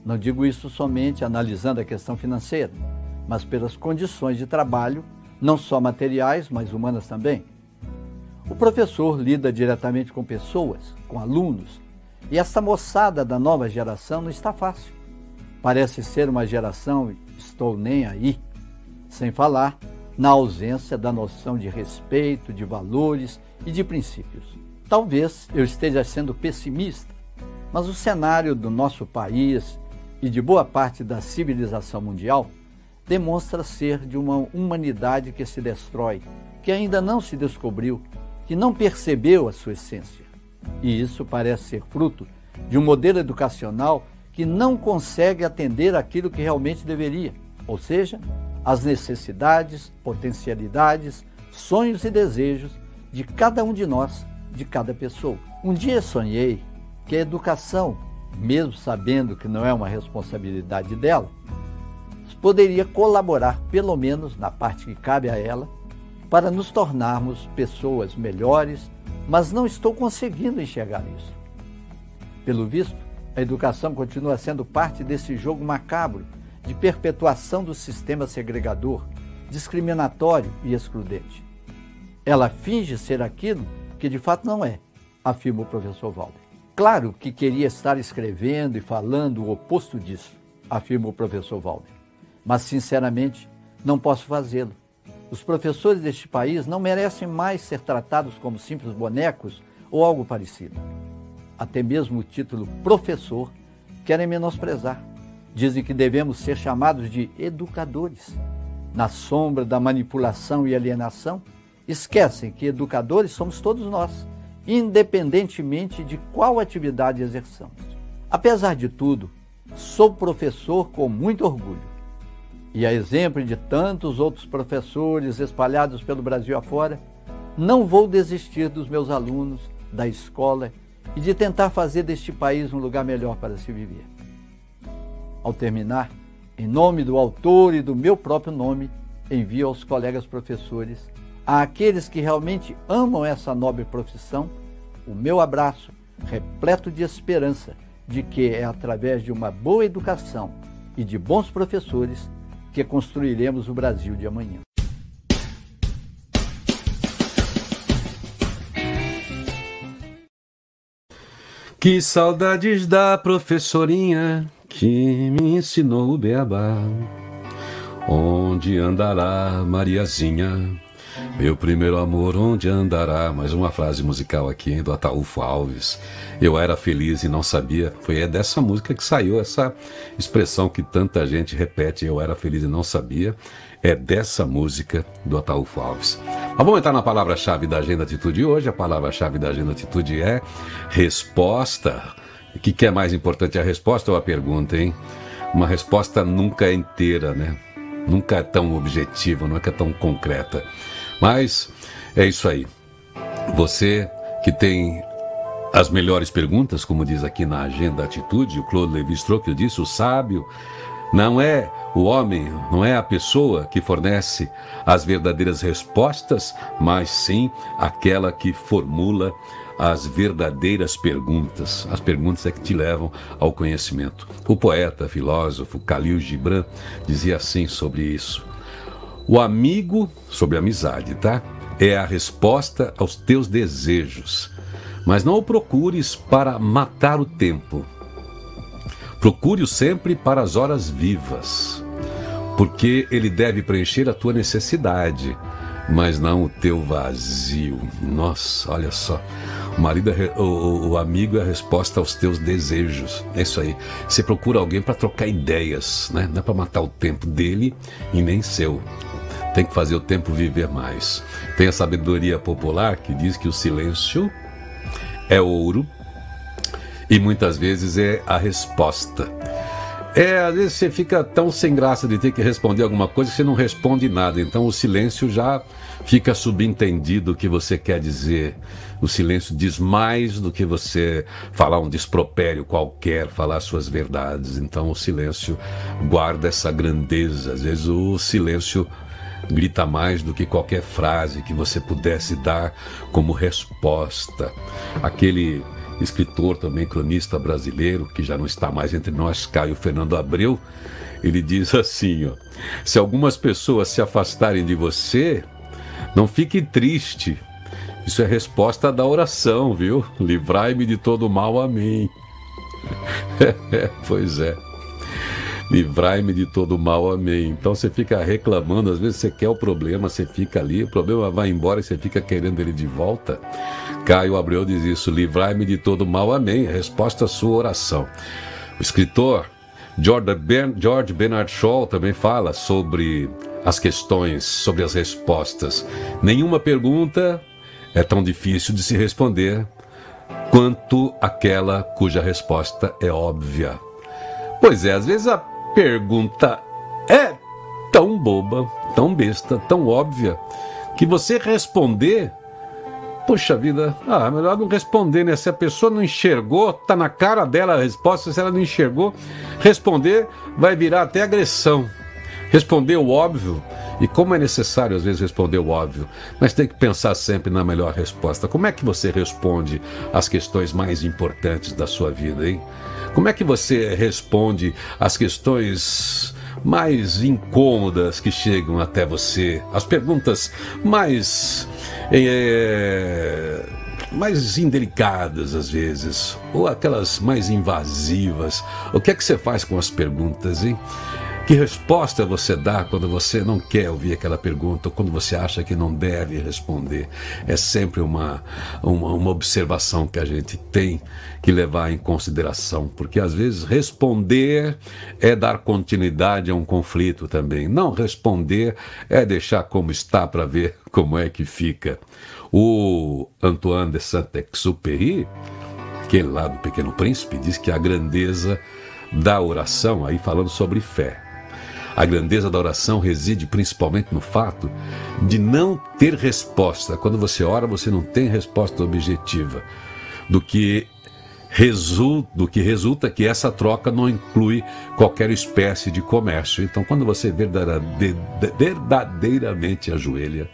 Não digo isso somente analisando a questão financeira, mas pelas condições de trabalho, não só materiais, mas humanas também. O professor lida diretamente com pessoas, com alunos, E essa moçada da nova geração não está fácil. Parece ser uma geração estou nem aí, sem falar na ausência da noção de respeito, de valores e de princípios. Talvez eu esteja sendo pessimista, mas o cenário do nosso país e de boa parte da civilização mundial demonstra ser de uma humanidade que se destrói, que ainda não se descobriu, que não percebeu a sua essência. E isso parece ser fruto de um modelo educacional que não consegue atender aquilo que realmente deveria, ou seja, as necessidades, potencialidades, sonhos e desejos de cada um de nós, de cada pessoa. Um dia sonhei que a educação, mesmo sabendo que não é uma responsabilidade dela, poderia colaborar, pelo menos na parte que cabe a ela, para nos tornarmos pessoas melhores, mas não estou conseguindo enxergar isso. Pelo visto, a educação continua sendo parte desse jogo macabro de perpetuação do sistema segregador, discriminatório e excludente. Ela finge ser aquilo que de fato não é, afirma o professor Valder. Claro que queria estar escrevendo e falando o oposto disso, afirma o professor Valder mas sinceramente não posso fazê-lo. Os professores deste país não merecem mais ser tratados como simples bonecos ou algo parecido. Até mesmo o título professor querem menosprezar. Dizem que devemos ser chamados de educadores. Na sombra da manipulação e alienação, esquecem que educadores somos todos nós, independentemente de qual atividade exerçamos. Apesar de tudo, sou professor com muito orgulho e a exemplo de tantos outros professores espalhados pelo Brasil afora, não vou desistir dos meus alunos, da escola e de tentar fazer deste país um lugar melhor para se viver. Ao terminar, em nome do autor e do meu próprio nome, envio aos colegas professores, a aqueles que realmente amam essa nobre profissão, o meu abraço, repleto de esperança de que é através de uma boa educação e de bons professores que construiremos o Brasil de amanhã. Que saudades da professorinha que me ensinou o beabá. Onde andará Mariazinha? Meu primeiro amor, onde andará? Mais uma frase musical aqui hein, do Ataúfo Alves. Eu era feliz e não sabia. Foi dessa música que saiu essa expressão que tanta gente repete. Eu era feliz e não sabia. É dessa música do Ataúfo Alves. Mas vamos entrar na palavra-chave da Agenda Atitude hoje. A palavra-chave da Agenda Atitude é resposta. O que, que é mais importante, a resposta ou a pergunta, hein? Uma resposta nunca é inteira, né? Nunca é tão objetiva, nunca é tão concreta. Mas é isso aí. Você que tem as melhores perguntas, como diz aqui na Agenda Atitude, o Claude Levi-Strauss disse, o sábio não é o homem, não é a pessoa que fornece as verdadeiras respostas, mas sim aquela que formula as verdadeiras perguntas. As perguntas é que te levam ao conhecimento. O poeta, filósofo Khalil Gibran dizia assim sobre isso: o amigo, sobre amizade, tá? É a resposta aos teus desejos. Mas não o procures para matar o tempo. Procure-o sempre para as horas vivas, porque ele deve preencher a tua necessidade, mas não o teu vazio. Nossa, olha só. O marido, é, o, o, amigo é a resposta aos teus desejos. É isso aí. Você procura alguém para trocar ideias, né? Não é para matar o tempo dele e nem seu tem que fazer o tempo viver mais. Tem a sabedoria popular que diz que o silêncio é ouro e muitas vezes é a resposta. É, às vezes você fica tão sem graça de ter que responder alguma coisa que você não responde nada. Então o silêncio já fica subentendido o que você quer dizer. O silêncio diz mais do que você falar um despropério qualquer, falar suas verdades. Então o silêncio guarda essa grandeza. Às vezes o silêncio grita mais do que qualquer frase que você pudesse dar como resposta. Aquele escritor também cronista brasileiro que já não está mais entre nós, Caio Fernando Abreu, ele diz assim, ó: Se algumas pessoas se afastarem de você, não fique triste. Isso é resposta da oração, viu? Livrai-me de todo mal, amém. pois é. Livrai-me de todo mal, amém. Então você fica reclamando, às vezes você quer o problema, você fica ali, o problema vai embora e você fica querendo ele de volta. Caio Abreu diz isso: livrai-me de todo mal, amém. Resposta à sua oração. O escritor George Bernard Shaw também fala sobre as questões, sobre as respostas. Nenhuma pergunta é tão difícil de se responder quanto aquela cuja resposta é óbvia. Pois é, às vezes a pergunta é tão boba, tão besta, tão óbvia, que você responder, puxa vida, ah, melhor não responder, né? Se a pessoa não enxergou, tá na cara dela a resposta, se ela não enxergou, responder vai virar até agressão. Responder o óbvio e como é necessário às vezes responder o óbvio, mas tem que pensar sempre na melhor resposta. Como é que você responde às questões mais importantes da sua vida, hein? Como é que você responde às questões mais incômodas que chegam até você, as perguntas mais é, mais indelicadas às vezes, ou aquelas mais invasivas. O que é que você faz com as perguntas, hein? Que resposta você dá quando você não quer ouvir aquela pergunta, ou quando você acha que não deve responder? É sempre uma, uma, uma observação que a gente tem que levar em consideração, porque às vezes responder é dar continuidade a um conflito também. Não responder é deixar como está para ver como é que fica. O Antoine de Saint-Exupéry, aquele lá do Pequeno Príncipe, diz que a grandeza da oração, aí falando sobre fé, a grandeza da oração reside principalmente no fato de não ter resposta. Quando você ora, você não tem resposta objetiva. Do que resulta, do que resulta que essa troca não inclui qualquer espécie de comércio. Então, quando você verdadeiramente ajoelha,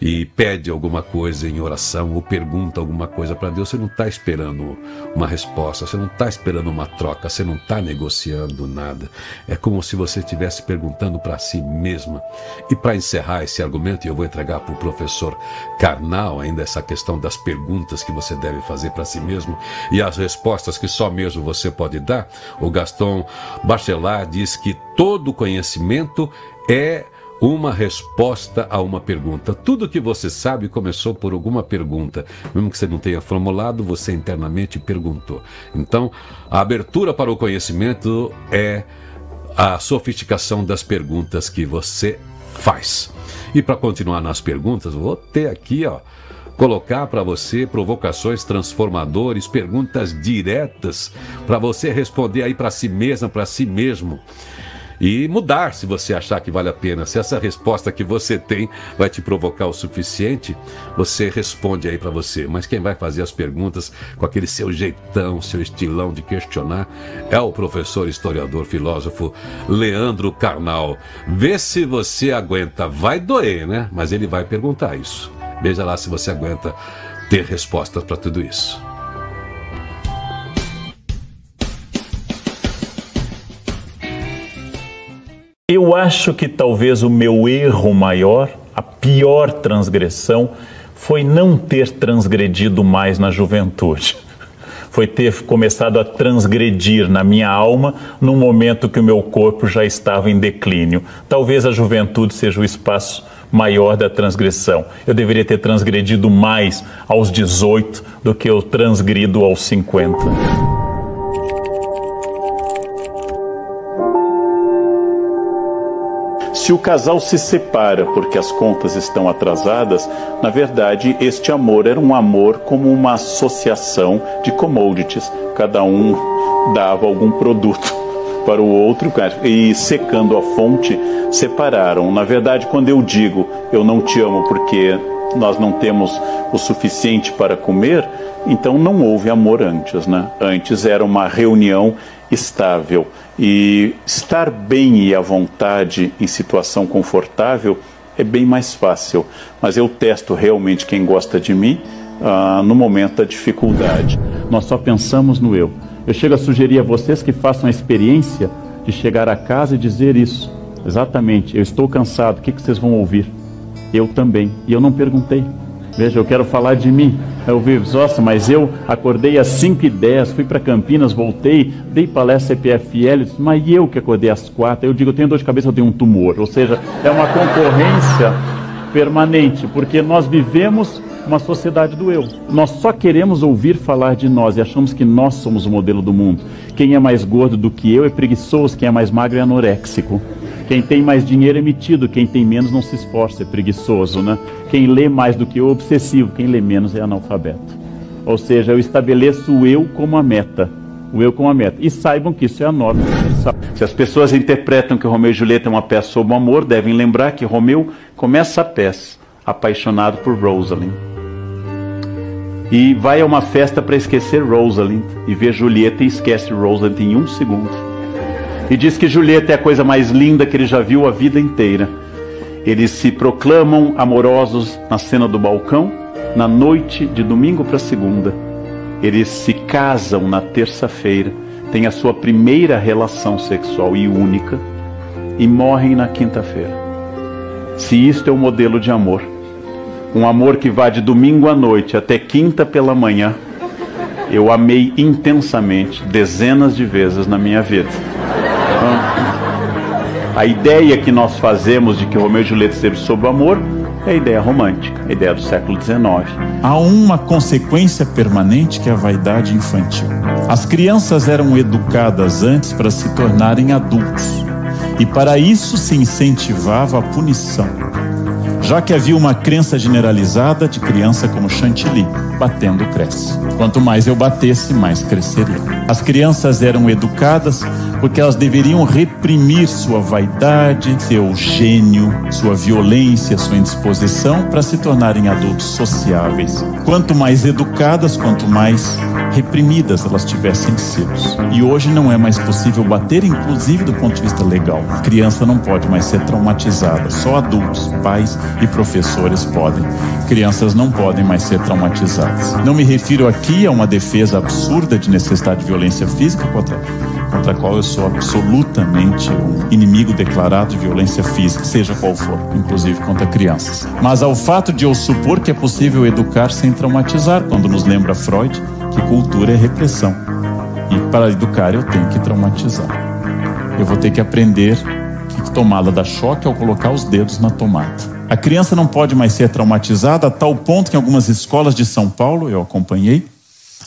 e pede alguma coisa em oração ou pergunta alguma coisa para Deus, você não está esperando uma resposta, você não está esperando uma troca, você não está negociando nada. É como se você estivesse perguntando para si mesma. E para encerrar esse argumento, eu vou entregar para o professor Karnal ainda essa questão das perguntas que você deve fazer para si mesmo e as respostas que só mesmo você pode dar. O Gaston Bachelard diz que todo conhecimento é uma resposta a uma pergunta. Tudo que você sabe começou por alguma pergunta. Mesmo que você não tenha formulado, você internamente perguntou. Então, a abertura para o conhecimento é a sofisticação das perguntas que você faz. E para continuar nas perguntas, vou ter aqui, ó, colocar para você provocações transformadoras, perguntas diretas para você responder aí para si mesma, para si mesmo e mudar se você achar que vale a pena. Se essa resposta que você tem vai te provocar o suficiente, você responde aí para você. Mas quem vai fazer as perguntas com aquele seu jeitão, seu estilão de questionar é o professor, historiador, filósofo Leandro Carnal. Vê se você aguenta. Vai doer, né? Mas ele vai perguntar isso. Veja lá se você aguenta ter respostas para tudo isso. Eu acho que talvez o meu erro maior, a pior transgressão, foi não ter transgredido mais na juventude. Foi ter começado a transgredir na minha alma no momento que o meu corpo já estava em declínio. Talvez a juventude seja o espaço maior da transgressão. Eu deveria ter transgredido mais aos 18 do que eu transgrido aos 50. Se o casal se separa porque as contas estão atrasadas, na verdade, este amor era um amor como uma associação de commodities. Cada um dava algum produto para o outro e secando a fonte, separaram. Na verdade, quando eu digo eu não te amo porque nós não temos o suficiente para comer, então não houve amor antes, né? Antes era uma reunião estável. E estar bem e à vontade em situação confortável é bem mais fácil. Mas eu testo realmente quem gosta de mim ah, no momento da dificuldade. Nós só pensamos no eu. Eu chego a sugerir a vocês que façam a experiência de chegar a casa e dizer isso. Exatamente, eu estou cansado, o que, que vocês vão ouvir? Eu também. E eu não perguntei. Veja, eu quero falar de mim. Eu vi, nossa, mas eu acordei às 5 e 10 fui para Campinas, voltei, dei palestra CPFL, mas eu que acordei às 4 Eu digo, eu tenho dor de cabeça, eu tenho um tumor. Ou seja, é uma concorrência permanente, porque nós vivemos uma sociedade do eu. Nós só queremos ouvir falar de nós e achamos que nós somos o modelo do mundo. Quem é mais gordo do que eu é preguiçoso, quem é mais magro é anoréxico. Quem tem mais dinheiro é metido, quem tem menos não se esforça, é preguiçoso, né? Quem lê mais do que eu é obsessivo, quem lê menos é analfabeto. Ou seja, eu estabeleço o eu como a meta. O eu como a meta. E saibam que isso é a norma universal. Se as pessoas interpretam que Romeu e Julieta é uma peça sobre o amor, devem lembrar que Romeu começa a peça apaixonado por Rosalind. E vai a uma festa para esquecer Rosalind e vê Julieta e esquece Rosalind em um segundo e diz que Julieta é a coisa mais linda que ele já viu a vida inteira. Eles se proclamam amorosos na cena do balcão, na noite de domingo para segunda. Eles se casam na terça-feira, têm a sua primeira relação sexual e única e morrem na quinta-feira. Se isto é o um modelo de amor, um amor que vai de domingo à noite até quinta pela manhã, eu amei intensamente dezenas de vezes na minha vida. A ideia que nós fazemos de que Romeu e Julieta esteve sob o amor é a ideia romântica, a ideia do século XIX. Há uma consequência permanente que é a vaidade infantil. As crianças eram educadas antes para se tornarem adultos. E para isso se incentivava a punição já que havia uma crença generalizada de criança como chantilly, batendo cresce. Quanto mais eu batesse, mais cresceria. As crianças eram educadas porque elas deveriam reprimir sua vaidade, seu gênio, sua violência, sua indisposição para se tornarem adultos sociáveis. Quanto mais educadas, quanto mais reprimidas elas tivessem sido. E hoje não é mais possível bater, inclusive do ponto de vista legal. A criança não pode mais ser traumatizada, só adultos, pais e professores podem. Crianças não podem mais ser traumatizadas. Não me refiro aqui a uma defesa absurda de necessidade de violência física contra contra a qual eu sou absolutamente um inimigo declarado de violência física, seja qual for, inclusive contra crianças. Mas ao fato de eu supor que é possível educar sem traumatizar, quando nos lembra Freud que cultura é repressão. E para educar eu tenho que traumatizar. Eu vou ter que aprender que tomada dá choque ao colocar os dedos na tomada. A criança não pode mais ser traumatizada a tal ponto que em algumas escolas de São Paulo, eu acompanhei,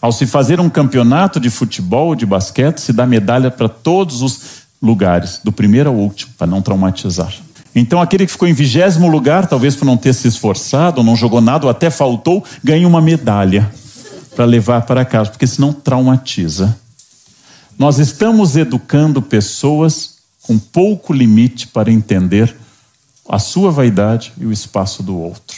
ao se fazer um campeonato de futebol ou de basquete, se dá medalha para todos os lugares, do primeiro ao último, para não traumatizar. Então, aquele que ficou em vigésimo lugar, talvez por não ter se esforçado, não jogou nada, ou até faltou, ganha uma medalha para levar para casa, porque senão traumatiza. Nós estamos educando pessoas com pouco limite para entender a sua vaidade e o espaço do outro.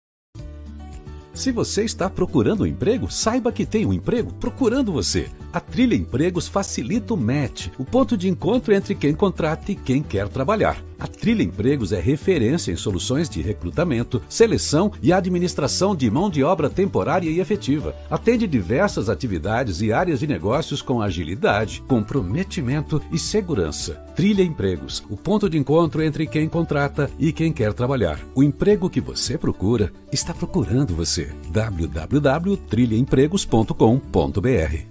se você está procurando um emprego, saiba que tem um emprego procurando você. A Trilha Empregos facilita o match, o ponto de encontro entre quem contrata e quem quer trabalhar. A Trilha Empregos é referência em soluções de recrutamento, seleção e administração de mão de obra temporária e efetiva. Atende diversas atividades e áreas de negócios com agilidade, comprometimento e segurança. Trilha Empregos, o ponto de encontro entre quem contrata e quem quer trabalhar. O emprego que você procura está procurando você. www.trilhaempregos.com.br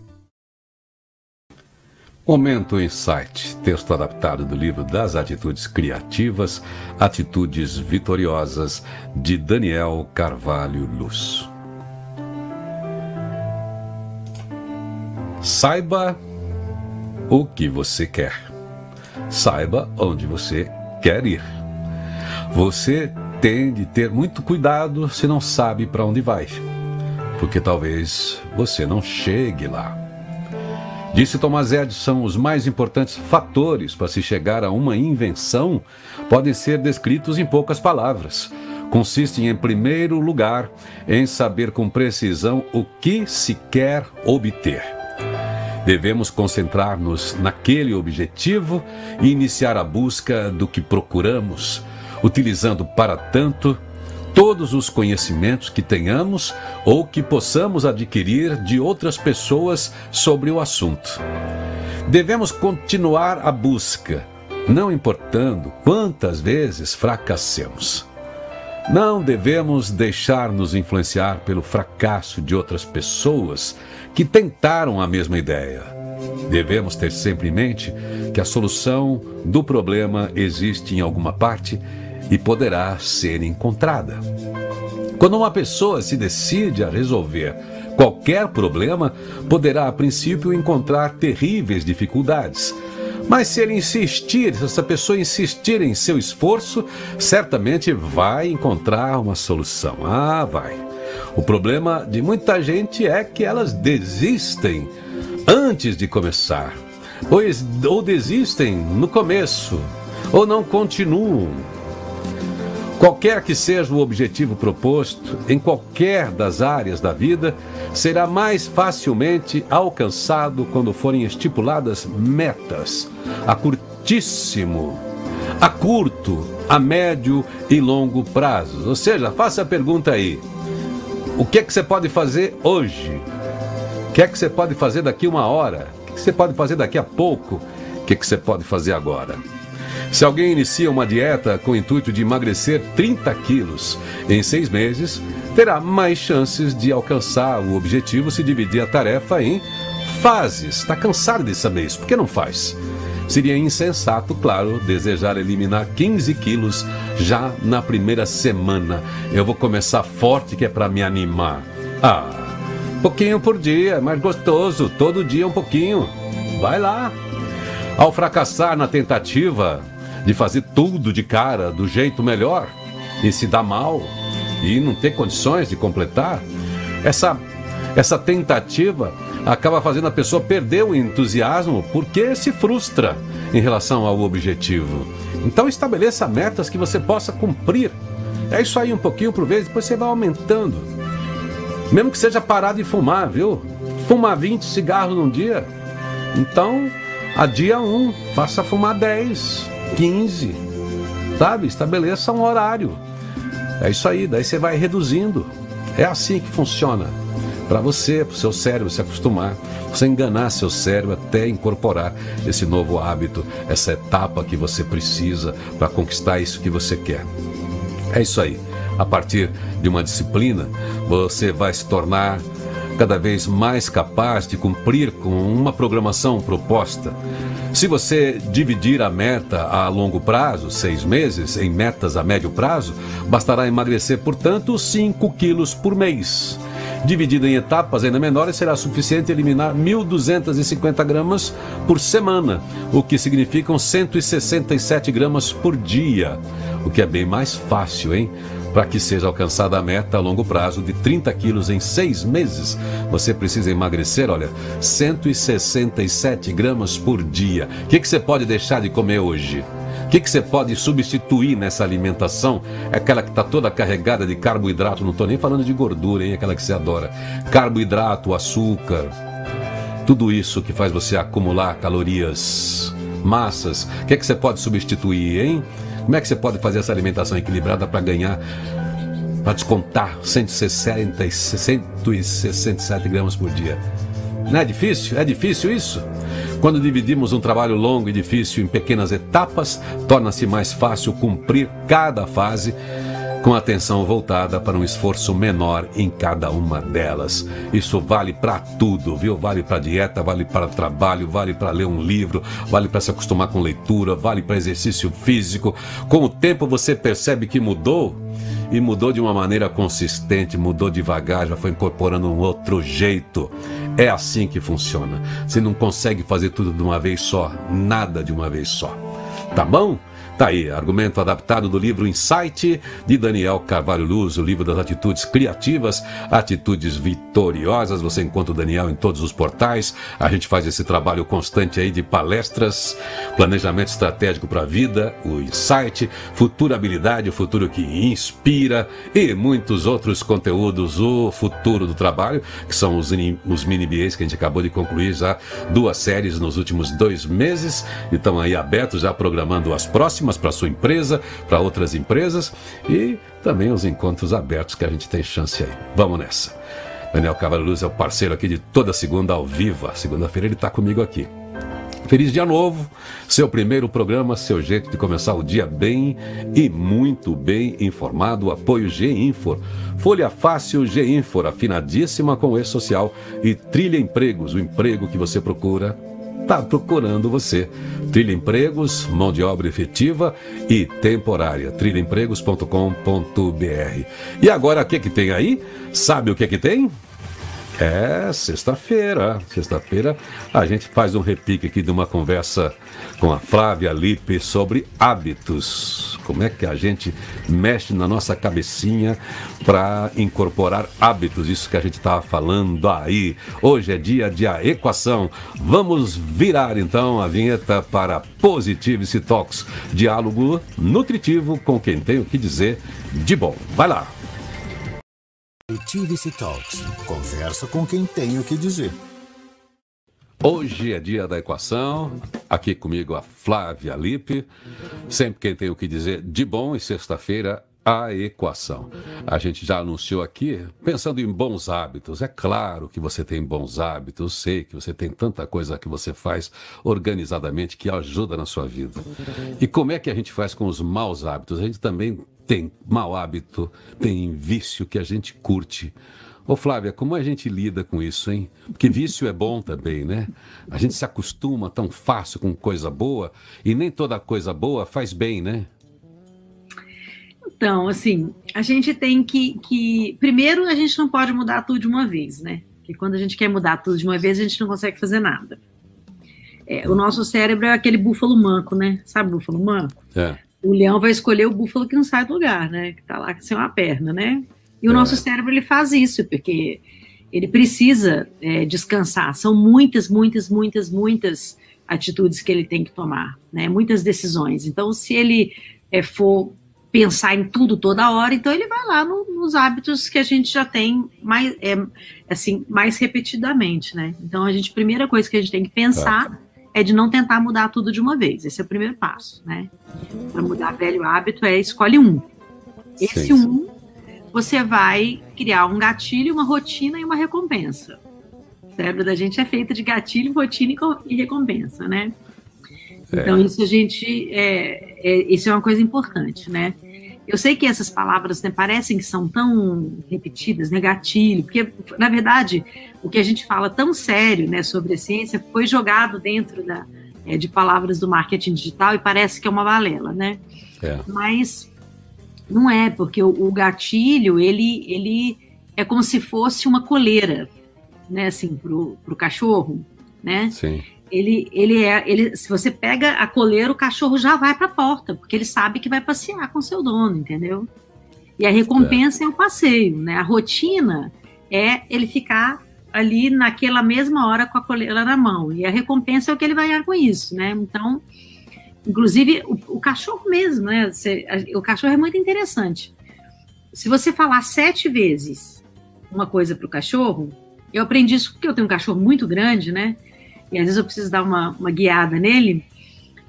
Momento Insight, texto adaptado do livro Das Atitudes Criativas, Atitudes Vitoriosas, de Daniel Carvalho Luz. Saiba o que você quer. Saiba onde você quer ir. Você tem de ter muito cuidado se não sabe para onde vai, porque talvez você não chegue lá. Disse Thomas Edison, os mais importantes fatores para se chegar a uma invenção podem ser descritos em poucas palavras. Consistem, em primeiro lugar, em saber com precisão o que se quer obter. Devemos concentrar-nos naquele objetivo e iniciar a busca do que procuramos, utilizando para tanto todos os conhecimentos que tenhamos ou que possamos adquirir de outras pessoas sobre o assunto. Devemos continuar a busca, não importando quantas vezes fracassemos. Não devemos deixar-nos influenciar pelo fracasso de outras pessoas que tentaram a mesma ideia. Devemos ter sempre em mente que a solução do problema existe em alguma parte e poderá ser encontrada. Quando uma pessoa se decide a resolver qualquer problema, poderá a princípio encontrar terríveis dificuldades. Mas se ele insistir, se essa pessoa insistir em seu esforço, certamente vai encontrar uma solução. Ah, vai. O problema de muita gente é que elas desistem antes de começar, ou, ou desistem no começo, ou não continuam. Qualquer que seja o objetivo proposto, em qualquer das áreas da vida, será mais facilmente alcançado quando forem estipuladas metas a curtíssimo, a curto, a médio e longo prazo. Ou seja, faça a pergunta aí: o que é que você pode fazer hoje? O que é que você pode fazer daqui uma hora? O que, é que você pode fazer daqui a pouco? O que, é que você pode fazer agora? Se alguém inicia uma dieta com o intuito de emagrecer 30 quilos em seis meses, terá mais chances de alcançar o objetivo se dividir a tarefa em fases. Está cansado de saber isso? Por que não faz? Seria insensato, claro, desejar eliminar 15 quilos já na primeira semana. Eu vou começar forte que é para me animar. Ah, pouquinho por dia, é mais gostoso. Todo dia um pouquinho. Vai lá. Ao fracassar na tentativa, de fazer tudo de cara, do jeito melhor, e se dar mal, e não ter condições de completar, essa, essa tentativa acaba fazendo a pessoa perder o entusiasmo porque se frustra em relação ao objetivo. Então estabeleça metas que você possa cumprir. É isso aí um pouquinho por vez, depois você vai aumentando. Mesmo que seja parar de fumar, viu? Fumar 20 cigarros num dia. Então, a dia 1, um, faça fumar 10. 15, sabe? Estabeleça um horário. É isso aí, daí você vai reduzindo. É assim que funciona. Para você, para o seu cérebro se acostumar, você enganar seu cérebro até incorporar esse novo hábito, essa etapa que você precisa para conquistar isso que você quer. É isso aí. A partir de uma disciplina, você vai se tornar cada vez mais capaz de cumprir com uma programação proposta. Se você dividir a meta a longo prazo, seis meses, em metas a médio prazo, bastará emagrecer, portanto, 5 quilos por mês. Dividido em etapas ainda menores, será suficiente eliminar 1.250 gramas por semana, o que significam 167 gramas por dia, o que é bem mais fácil, hein? Para que seja alcançada a meta a longo prazo de 30 quilos em seis meses, você precisa emagrecer, olha, 167 gramas por dia. O que, que você pode deixar de comer hoje? O que, que você pode substituir nessa alimentação? É aquela que está toda carregada de carboidrato, não estou nem falando de gordura, hein? Aquela que você adora. Carboidrato, açúcar, tudo isso que faz você acumular calorias, massas. O que, que você pode substituir, hein? Como é que você pode fazer essa alimentação equilibrada para ganhar, para descontar 160, 167 gramas por dia? Não é difícil? É difícil isso? Quando dividimos um trabalho longo e difícil em pequenas etapas, torna-se mais fácil cumprir cada fase com atenção voltada para um esforço menor em cada uma delas. Isso vale para tudo, viu? Vale para dieta, vale para trabalho, vale para ler um livro, vale para se acostumar com leitura, vale para exercício físico. Com o tempo você percebe que mudou e mudou de uma maneira consistente, mudou devagar, já foi incorporando um outro jeito. É assim que funciona. Você não consegue fazer tudo de uma vez só, nada de uma vez só. Tá bom? Tá aí, argumento adaptado do livro Insight de Daniel Carvalho Luz, o livro das atitudes criativas, atitudes vitoriosas. Você encontra o Daniel em todos os portais. A gente faz esse trabalho constante aí de palestras, planejamento estratégico para a vida, o Insight, futurabilidade, o futuro que inspira e muitos outros conteúdos, o futuro do trabalho, que são os, os mini BAs que a gente acabou de concluir já duas séries nos últimos dois meses e estamos aí abertos já programando as próximas para sua empresa, para outras empresas e também os encontros abertos que a gente tem chance aí. Vamos nessa. Daniel Cavalho Luz é o parceiro aqui de toda segunda ao vivo. Segunda-feira ele está comigo aqui. Feliz dia novo, seu primeiro programa, seu jeito de começar o dia bem e muito bem informado. Apoio G-Infor, Folha Fácil G-Infor, afinadíssima com o E-Social e Trilha Empregos, o emprego que você procura está procurando você. Trilha Empregos, mão de obra efetiva e temporária. trilhaempregos.com.br. E agora o que, que tem aí? Sabe o que, que tem? É sexta-feira. Sexta-feira a gente faz um repique aqui de uma conversa com a Flávia Lippe sobre hábitos. Como é que a gente mexe na nossa cabecinha para incorporar hábitos? Isso que a gente estava falando aí. Hoje é dia de a equação. Vamos virar então a vinheta para Positivity Talks. Diálogo nutritivo com quem tem o que dizer de bom. Vai lá. Activity Talks. Conversa com quem tem o que dizer. Hoje é dia da equação. Aqui comigo a Flávia Lippe. Sempre quem tem o que dizer de bom e sexta-feira a equação. A gente já anunciou aqui, pensando em bons hábitos. É claro que você tem bons hábitos, sei que você tem tanta coisa que você faz organizadamente que ajuda na sua vida. E como é que a gente faz com os maus hábitos? A gente também tem mau hábito, tem vício que a gente curte. Ô Flávia, como a gente lida com isso, hein? Porque vício é bom também, né? A gente se acostuma tão fácil com coisa boa e nem toda coisa boa faz bem, né? Então, assim, a gente tem que, que. Primeiro, a gente não pode mudar tudo de uma vez, né? Porque quando a gente quer mudar tudo de uma vez, a gente não consegue fazer nada. É, o nosso cérebro é aquele búfalo manco, né? Sabe búfalo manco? É o leão vai escolher o búfalo que não sai do lugar, né? Que tá lá sem uma perna, né? E o é. nosso cérebro ele faz isso, porque ele precisa é, descansar. São muitas, muitas, muitas, muitas atitudes que ele tem que tomar, né? Muitas decisões. Então, se ele é, for pensar em tudo toda hora, então ele vai lá no, nos hábitos que a gente já tem mais, é, assim, mais repetidamente, né? Então, a gente, primeira coisa que a gente tem que pensar é de não tentar mudar tudo de uma vez. Esse é o primeiro passo, né? Para mudar velho hábito é escolhe um. Esse sim, um, você vai criar um gatilho, uma rotina e uma recompensa. O cérebro da gente é feito de gatilho, rotina e recompensa, né? É. Então, isso a gente. É, é, isso é uma coisa importante, né? Eu sei que essas palavras né, parecem que são tão repetidas, né, gatilho, porque, na verdade, o que a gente fala tão sério né, sobre a ciência foi jogado dentro da, é, de palavras do marketing digital e parece que é uma balela, né? É. Mas não é, porque o, o, gatilho, ele, ele é como se fosse uma coleira, né, assim, pro, pro cachorro, né? Sim ele, ele é, ele, se você pega a coleira, o cachorro já vai para a porta, porque ele sabe que vai passear com seu dono, entendeu? E a recompensa é. é o passeio, né? A rotina é ele ficar ali naquela mesma hora com a coleira na mão. E a recompensa é o que ele vai ganhar com isso, né? Então, inclusive, o, o cachorro mesmo, né? Você, a, o cachorro é muito interessante. Se você falar sete vezes uma coisa para o cachorro, eu aprendi isso porque eu tenho um cachorro muito grande, né? E às vezes eu preciso dar uma, uma guiada nele.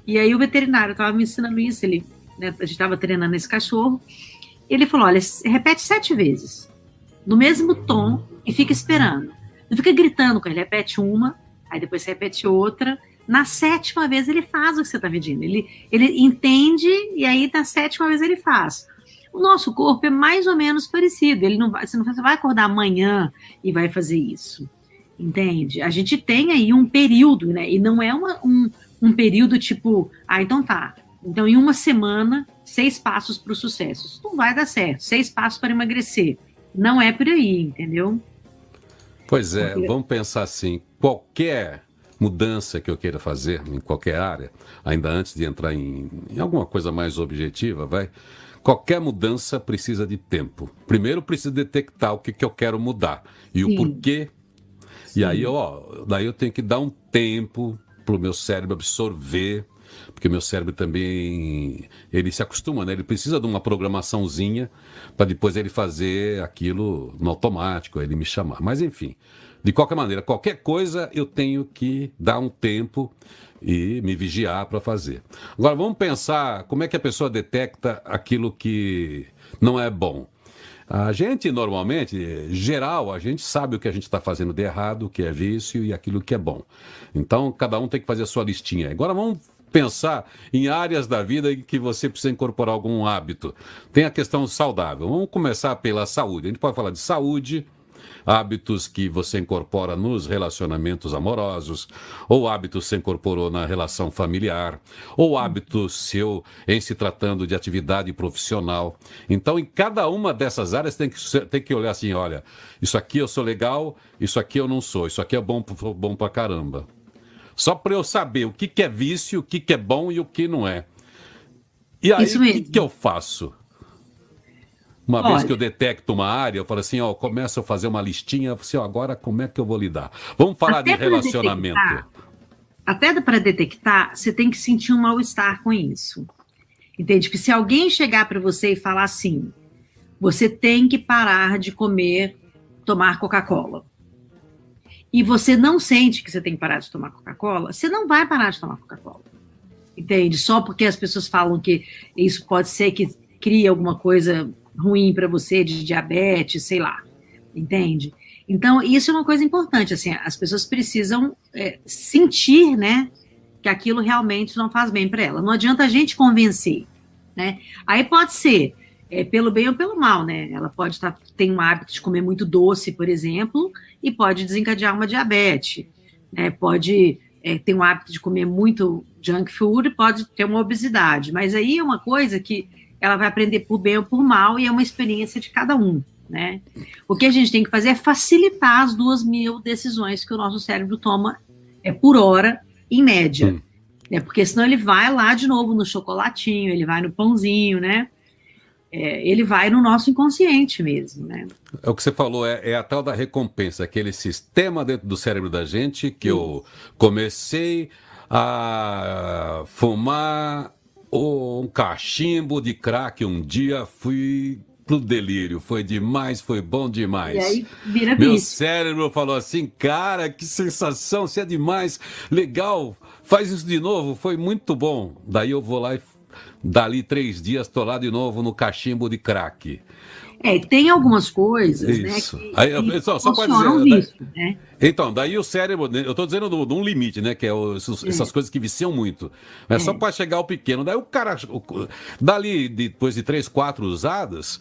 E aí o veterinário estava me ensinando isso. Ele, né, a gente estava treinando esse cachorro. Ele falou: olha, repete sete vezes, no mesmo tom, e fica esperando. Não fica gritando com ele, repete uma, aí depois repete outra. Na sétima vez ele faz o que você está pedindo. Ele, ele entende e aí na sétima vez ele faz. O nosso corpo é mais ou menos parecido. Ele não vai, você não vai acordar amanhã e vai fazer isso entende? A gente tem aí um período, né? E não é uma, um, um período tipo, ah, então tá. Então, em uma semana, seis passos para o sucesso. Isso não vai dar certo. Seis passos para emagrecer. Não é por aí, entendeu? Pois é, Porque... vamos pensar assim: qualquer mudança que eu queira fazer em qualquer área, ainda antes de entrar em, em alguma coisa mais objetiva, vai. Qualquer mudança precisa de tempo. Primeiro precisa detectar o que, que eu quero mudar e Sim. o porquê. Sim. E aí, ó, daí eu tenho que dar um tempo para o meu cérebro absorver porque meu cérebro também ele se acostuma, né? Ele precisa de uma programaçãozinha para depois ele fazer aquilo no automático, ele me chamar. Mas enfim, de qualquer maneira, qualquer coisa eu tenho que dar um tempo e me vigiar para fazer. Agora vamos pensar como é que a pessoa detecta aquilo que não é bom. A gente, normalmente, geral, a gente sabe o que a gente está fazendo de errado, o que é vício e aquilo que é bom. Então, cada um tem que fazer a sua listinha. Agora, vamos pensar em áreas da vida em que você precisa incorporar algum hábito. Tem a questão saudável. Vamos começar pela saúde. A gente pode falar de saúde, hábitos que você incorpora nos relacionamentos amorosos, ou hábitos que você incorporou na relação familiar, ou hábitos seu em se tratando de atividade profissional. Então, em cada uma dessas áreas tem que, tem que olhar assim, olha, isso aqui eu sou legal, isso aqui eu não sou, isso aqui é bom, bom pra caramba. Só para eu saber o que, que é vício, o que, que é bom e o que não é. E aí, o que, que eu faço? Uma Olha, vez que eu detecto uma área, eu falo assim, ó, começo a fazer uma listinha, assim, ó, agora como é que eu vou lidar? Vamos falar de relacionamento. Detectar, até para detectar, você tem que sentir um mal-estar com isso. Entende? Que se alguém chegar para você e falar assim, você tem que parar de comer, tomar Coca-Cola e você não sente que você tem que parar de tomar Coca-Cola, você não vai parar de tomar Coca-Cola. Entende? Só porque as pessoas falam que isso pode ser que cria alguma coisa ruim para você, de diabetes, sei lá. Entende? Então, isso é uma coisa importante, assim, as pessoas precisam é, sentir, né, que aquilo realmente não faz bem para ela. Não adianta a gente convencer, né? Aí pode ser é, pelo bem ou pelo mal, né? Ela pode estar tá, tem um hábito de comer muito doce, por exemplo, e pode desencadear uma diabetes, né? Pode é, ter um hábito de comer muito junk food, pode ter uma obesidade, mas aí é uma coisa que ela vai aprender por bem ou por mal e é uma experiência de cada um, né? O que a gente tem que fazer é facilitar as duas mil decisões que o nosso cérebro toma é por hora, em média. Hum. Né? Porque senão ele vai lá de novo no chocolatinho, ele vai no pãozinho, né? é, ele vai no nosso inconsciente mesmo, né? É o que você falou, é, é, a tal da recompensa, aquele sistema dentro do cérebro da gente que Isso. eu comecei a fumar um cachimbo de crack um dia, fui pro delírio, foi demais, foi bom demais. E aí vira Meu cérebro falou assim, cara, que sensação, você é demais, legal, faz isso de novo, foi muito bom. Daí eu vou lá e Dali três dias estou lá de novo no cachimbo de crack. É, tem algumas coisas, né, Isso. né? Que, Aí, que só, só pode dizer. Visto, né? Então, daí o cérebro, né, eu estou dizendo de um limite, né? Que é os, é. essas coisas que viciam muito. É, é. só para chegar ao pequeno. Daí o cara, o, dali, depois de três, quatro usadas,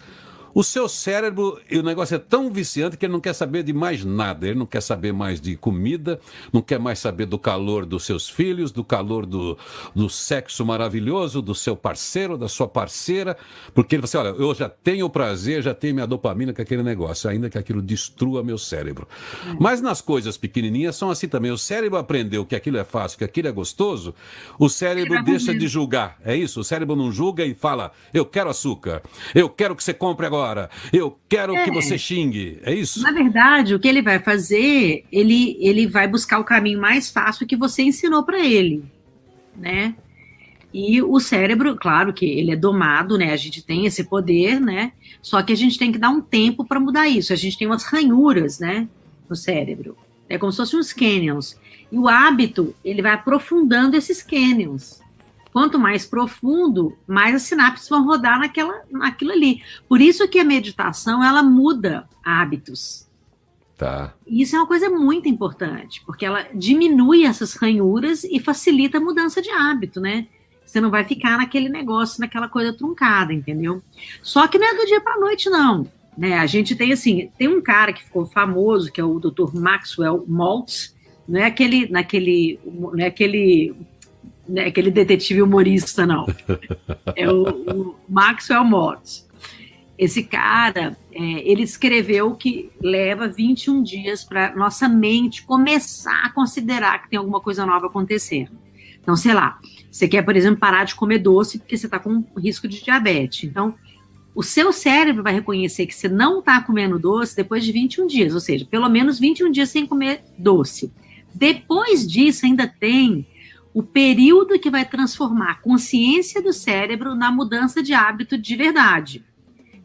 o seu cérebro, o negócio é tão viciante que ele não quer saber de mais nada. Ele não quer saber mais de comida, não quer mais saber do calor dos seus filhos, do calor do, do sexo maravilhoso, do seu parceiro, da sua parceira, porque ele fala assim: olha, eu já tenho prazer, já tenho minha dopamina com aquele negócio, ainda que aquilo destrua meu cérebro. É. Mas nas coisas pequenininhas são assim também. O cérebro aprendeu que aquilo é fácil, que aquilo é gostoso, o cérebro deixa de julgar. É isso? O cérebro não julga e fala: eu quero açúcar, eu quero que você compre agora agora. Eu quero é. que você xingue. É isso? Na verdade, o que ele vai fazer, ele, ele vai buscar o caminho mais fácil que você ensinou para ele, né? E o cérebro, claro que ele é domado, né? A gente tem esse poder, né? Só que a gente tem que dar um tempo para mudar isso. A gente tem umas ranhuras, né? No cérebro. É como se fossem uns canyons. E o hábito, ele vai aprofundando esses canyons. Quanto mais profundo, mais as sinapses vão rodar naquela, naquilo ali. Por isso que a meditação ela muda hábitos. Tá. E isso é uma coisa muito importante, porque ela diminui essas ranhuras e facilita a mudança de hábito, né? Você não vai ficar naquele negócio, naquela coisa truncada, entendeu? Só que não é do dia para noite, não. Né? A gente tem assim, tem um cara que ficou famoso, que é o Dr. Maxwell Maltz, não é aquele, naquele, não é aquele né, aquele detetive humorista, não. É o, o Maxwell Morris. esse cara, é, ele escreveu que leva 21 dias para nossa mente começar a considerar que tem alguma coisa nova acontecendo. Então, sei lá, você quer, por exemplo, parar de comer doce porque você está com risco de diabetes. Então, o seu cérebro vai reconhecer que você não está comendo doce depois de 21 dias, ou seja, pelo menos 21 dias sem comer doce. Depois disso, ainda tem o período que vai transformar a consciência do cérebro na mudança de hábito de verdade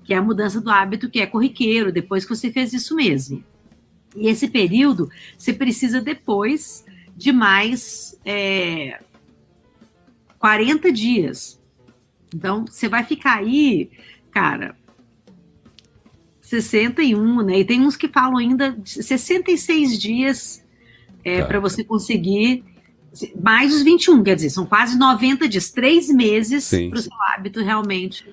que é a mudança do hábito que é corriqueiro, depois que você fez isso mesmo. E esse período você precisa depois de mais é, 40 dias. Então, você vai ficar aí, cara, 61, né? E tem uns que falam ainda 66 dias é, para você conseguir mais os 21, quer dizer, são quase 90 dias, três meses para o seu hábito realmente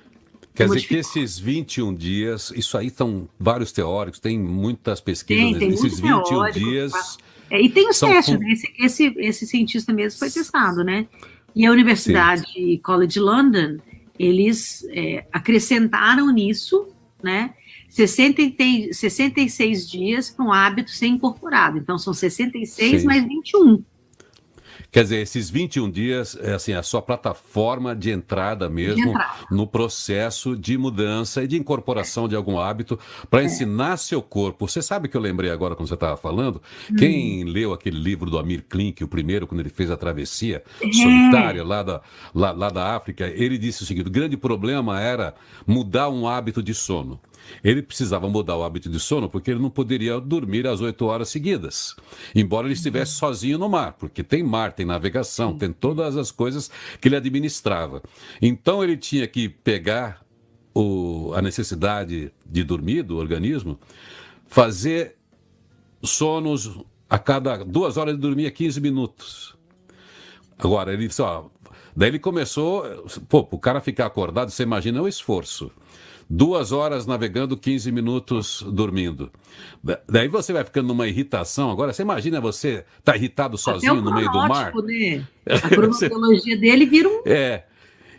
Quer dizer que esses 21 dias, isso aí estão vários teóricos, tem muitas pesquisas tem, tem nesses 21 teórico, dias. É, e tem os testes, né? esse, esse, esse, cientista mesmo foi testado, né? E a Universidade Sim. College London, eles é, acrescentaram nisso, né? 60, 66 dias para um hábito ser incorporado. Então, são 66 Sim. mais 21. Quer dizer, esses 21 dias é assim, a sua plataforma de entrada mesmo de entrada. no processo de mudança e de incorporação de algum hábito para é. ensinar seu corpo. Você sabe que eu lembrei agora quando você estava falando? Hum. Quem leu aquele livro do Amir Klink, o primeiro, quando ele fez a travessia é. solitária lá da, lá, lá da África, ele disse o seguinte: o grande problema era mudar um hábito de sono. Ele precisava mudar o hábito de sono porque ele não poderia dormir às oito horas seguidas, embora ele estivesse sozinho no mar, porque tem mar, tem navegação, tem todas as coisas que ele administrava. Então ele tinha que pegar o, a necessidade de dormir do organismo, fazer sonos a cada duas horas de dormir a 15 minutos. Agora, ele disse, ó, daí ele começou, pô, o cara ficar acordado, você imagina o esforço duas horas navegando, 15 minutos dormindo. Daí você vai ficando numa irritação. Agora, você imagina você tá irritado sozinho no meio do mar? Né? A cronologia dele vira um. É.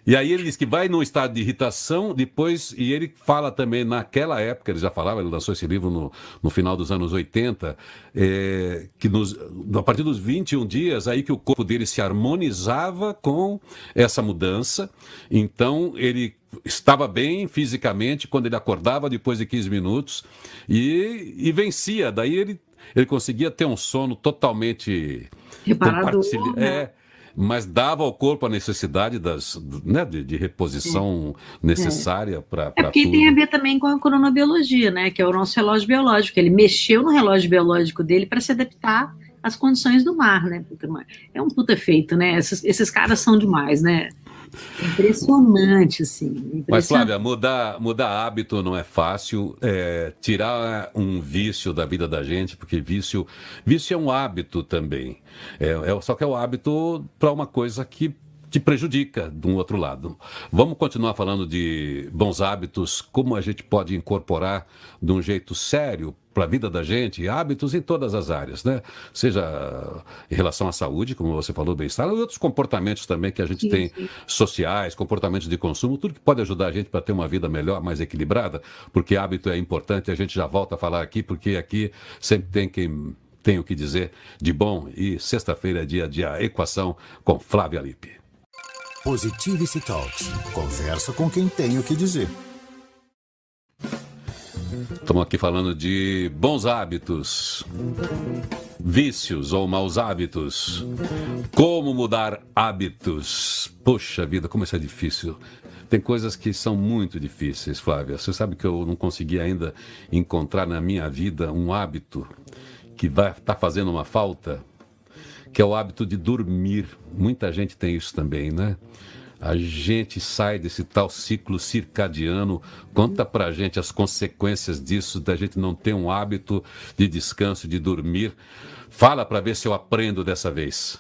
E aí ele diz que vai num estado de irritação, depois, e ele fala também naquela época, ele já falava, ele lançou esse livro no, no final dos anos 80, é, que nos, a partir dos 21 dias, aí que o corpo dele se harmonizava com essa mudança, então ele estava bem fisicamente quando ele acordava depois de 15 minutos e, e vencia, daí ele, ele conseguia ter um sono totalmente... Reparador, né? É, mas dava ao corpo a necessidade das, né, de, de reposição é. necessária para. É porque tudo. tem a ver também com a cronobiologia, né? Que é o nosso relógio biológico. Ele mexeu no relógio biológico dele para se adaptar às condições do mar, né? É um puta feito, né? Esses, esses caras são demais, né? Impressionante, assim. Impressionante. Mas, Flávia, mudar, mudar hábito não é fácil. É, tirar um vício da vida da gente, porque vício, vício é um hábito também. É, é só que é o um hábito para uma coisa que te prejudica de um outro lado. Vamos continuar falando de bons hábitos, como a gente pode incorporar de um jeito sério para a vida da gente, hábitos em todas as áreas, né? Seja em relação à saúde, como você falou, bem-estar, e outros comportamentos também que a gente sim, tem sim. sociais, comportamentos de consumo, tudo que pode ajudar a gente para ter uma vida melhor, mais equilibrada, porque hábito é importante, a gente já volta a falar aqui, porque aqui sempre tem quem tem o que dizer de bom e sexta-feira é dia de equação com Flávia Lippe. Positivity Talks. Conversa com quem tem o que dizer. Estamos aqui falando de bons hábitos, vícios ou maus hábitos. Como mudar hábitos? Poxa vida, como isso é difícil. Tem coisas que são muito difíceis, Flávia. Você sabe que eu não consegui ainda encontrar na minha vida um hábito que vai estar tá fazendo uma falta? que é o hábito de dormir. Muita gente tem isso também, né? A gente sai desse tal ciclo circadiano. Conta pra gente as consequências disso, da gente não ter um hábito de descanso, de dormir. Fala para ver se eu aprendo dessa vez.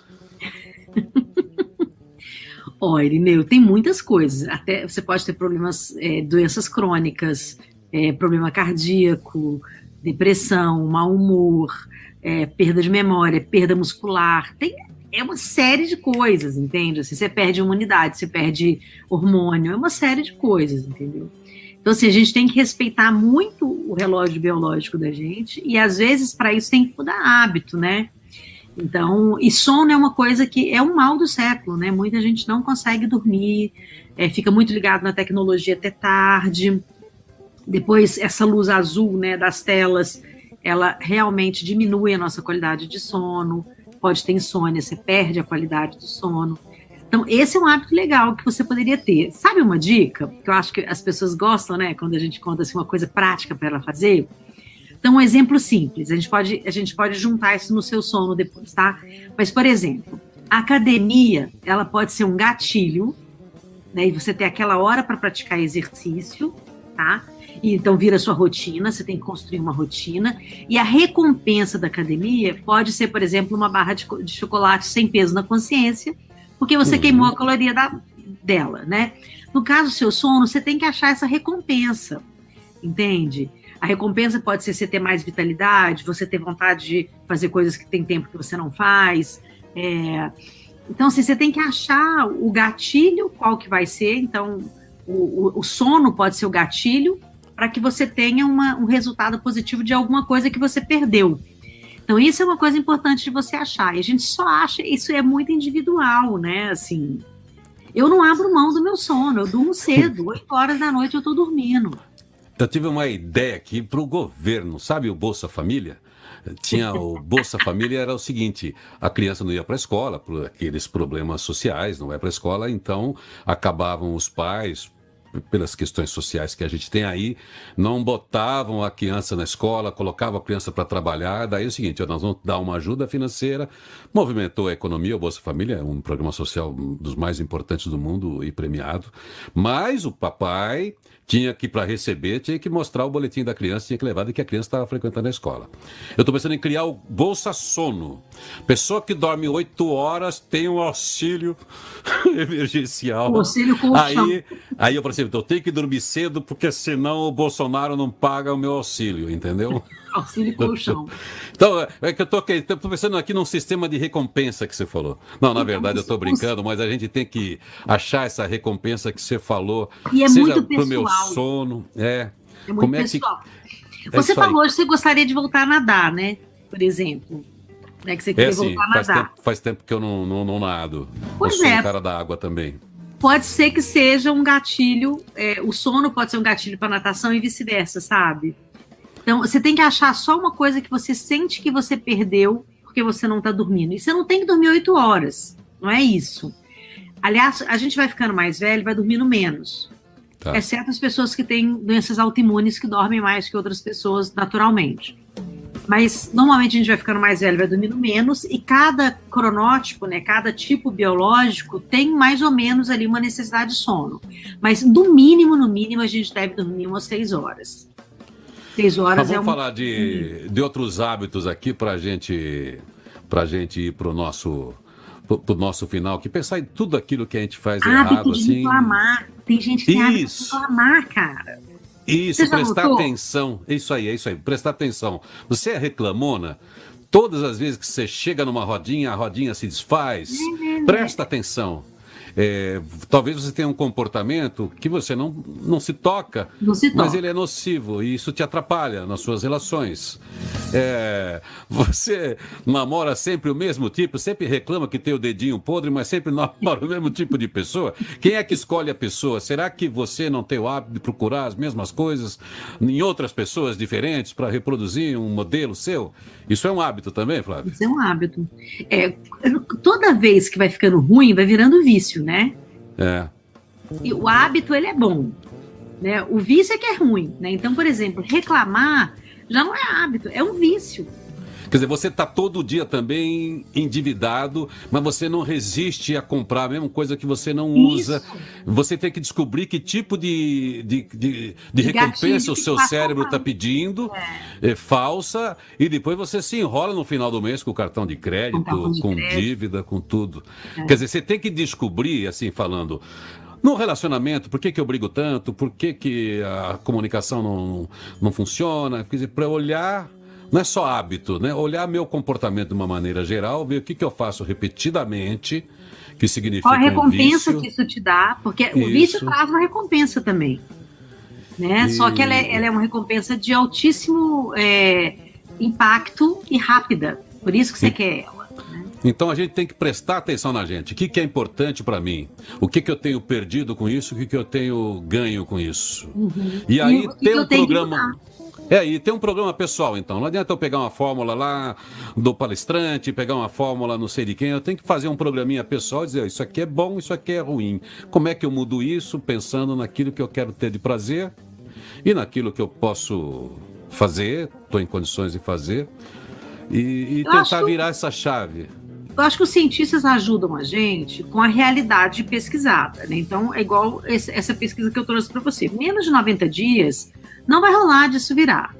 Olha, Irineu, tem muitas coisas. Até você pode ter problemas, é, doenças crônicas, é, problema cardíaco, depressão, mau humor, é, perda de memória, perda muscular, tem é uma série de coisas, entende? Assim, você perde imunidade, você perde hormônio, é uma série de coisas, entendeu? Então, assim, a gente tem que respeitar muito o relógio biológico da gente, e às vezes, para isso, tem que mudar hábito, né? Então, e sono é uma coisa que é um mal do século, né? Muita gente não consegue dormir, é, fica muito ligado na tecnologia até tarde. Depois, essa luz azul, né, das telas, ela realmente diminui a nossa qualidade de sono. Pode ter insônia, você perde a qualidade do sono. Então, esse é um hábito legal que você poderia ter. Sabe uma dica? Que eu acho que as pessoas gostam, né? Quando a gente conta assim, uma coisa prática para ela fazer. Então, um exemplo simples. A gente, pode, a gente pode juntar isso no seu sono depois, tá? Mas, por exemplo, a academia, ela pode ser um gatilho, né? E você ter aquela hora para praticar exercício, tá? Então vira sua rotina, você tem que construir uma rotina. E a recompensa da academia pode ser, por exemplo, uma barra de, de chocolate sem peso na consciência, porque você uhum. queimou a caloria da, dela, né? No caso do seu sono, você tem que achar essa recompensa, entende? A recompensa pode ser você ter mais vitalidade, você ter vontade de fazer coisas que tem tempo que você não faz. É... Então, assim, você tem que achar o gatilho, qual que vai ser. Então, o, o, o sono pode ser o gatilho para que você tenha uma, um resultado positivo de alguma coisa que você perdeu. Então, isso é uma coisa importante de você achar. E a gente só acha, isso é muito individual, né? Assim, eu não abro mão do meu sono, eu durmo cedo, 8 horas da noite eu estou dormindo. Eu tive uma ideia aqui para o governo, sabe o Bolsa Família? Tinha o Bolsa Família era o seguinte: a criança não ia para a escola por aqueles problemas sociais, não vai para a escola, então acabavam os pais pelas questões sociais que a gente tem aí, não botavam a criança na escola, colocavam a criança para trabalhar. Daí é o seguinte: nós vamos dar uma ajuda financeira, movimentou a economia, o Bolsa Família é um programa social dos mais importantes do mundo e premiado, mas o papai tinha que, para receber, tinha que mostrar o boletim da criança, tinha que levar de que a criança estava frequentando a escola. Eu estou pensando em criar o Bolsa Sono. Pessoa que dorme oito horas tem um auxílio emergencial. O auxílio colchão. Aí, aí eu falei assim, eu tenho que dormir cedo, porque senão o Bolsonaro não paga o meu auxílio, entendeu? auxílio colchão. Então, é que eu estou pensando aqui num sistema de recompensa que você falou. Não, na verdade, eu estou brincando, mas a gente tem que achar essa recompensa que você falou. E é seja muito pro meu sono. É. É muito Como é pessoal. Que... Você é falou que você gostaria de voltar a nadar, né? Por exemplo. Né, que você queria é, sim, voltar a nadar. Faz tempo, faz tempo que eu não, não, não nado. Pois eu sou é. um cara da água também. Pode ser que seja um gatilho, é, o sono pode ser um gatilho para natação e vice-versa, sabe? Então, você tem que achar só uma coisa que você sente que você perdeu porque você não está dormindo. E você não tem que dormir oito horas, não é isso. Aliás, a gente vai ficando mais velho, vai dormindo menos. Tá. Exceto as pessoas que têm doenças autoimunes que dormem mais que outras pessoas naturalmente. Mas normalmente a gente vai ficando mais velho, vai dormindo menos, e cada cronótipo, né, cada tipo biológico tem mais ou menos ali uma necessidade de sono. Mas no mínimo, no mínimo, a gente deve dormir umas seis horas. Seis horas Mas vamos é um... falar de, de outros hábitos aqui para gente, a gente ir para o nosso pro nosso final, que pensar em tudo aquilo que a gente faz hábito errado, de assim. reclamar. Tem gente que tem hábito de reclamar, cara. Isso, prestar notou? atenção. Isso aí, é isso aí. Prestar atenção. Você é reclamona? Todas as vezes que você chega numa rodinha, a rodinha se desfaz. Uhum. Presta atenção. É, talvez você tenha um comportamento que você não, não se toca, não se mas ele é nocivo e isso te atrapalha nas suas relações. É, você namora sempre o mesmo tipo, sempre reclama que tem o dedinho podre, mas sempre namora o mesmo tipo de pessoa. Quem é que escolhe a pessoa? Será que você não tem o hábito de procurar as mesmas coisas em outras pessoas diferentes para reproduzir um modelo seu? Isso é um hábito também, Flávio? Isso é um hábito. É, toda vez que vai ficando ruim, vai virando vício, né? É. E o hábito, ele é bom. Né? O vício é que é ruim. Né? Então, por exemplo, reclamar já não é hábito, é um vício. Quer dizer, você está todo dia também endividado, mas você não resiste a comprar a mesma coisa que você não usa. Isso. Você tem que descobrir que tipo de, de, de, de recompensa o seu cérebro está pedindo, é. é. falsa, e depois você se enrola no final do mês com o cartão de crédito, cartão de com crédito. dívida, com tudo. É. Quer dizer, você tem que descobrir, assim, falando. No relacionamento, por que, que eu brigo tanto? Por que, que a comunicação não, não funciona? Quer dizer, para olhar não é só hábito, né? Olhar meu comportamento de uma maneira geral, ver o que, que eu faço repetidamente, que significa Qual a recompensa um que isso te dá, porque isso. o vício traz uma recompensa também. Né? E... Só que ela é, ela é, uma recompensa de altíssimo é, impacto e rápida. Por isso que você e... quer ela. Né? Então a gente tem que prestar atenção na gente. O que, que é importante para mim? O que, que eu tenho perdido com isso? O que, que eu tenho ganho com isso? Uhum. E aí e tem um programa. É, e tem um programa pessoal, então. Não adianta eu pegar uma fórmula lá do palestrante, pegar uma fórmula não sei de quem. Eu tenho que fazer um programinha pessoal e dizer: isso aqui é bom, isso aqui é ruim. Como é que eu mudo isso pensando naquilo que eu quero ter de prazer e naquilo que eu posso fazer, estou em condições de fazer, e, e tentar virar essa chave. Eu acho que os cientistas ajudam a gente com a realidade pesquisada. Né? Então, é igual essa pesquisa que eu trouxe para você. Menos de 90 dias não vai rolar disso virar.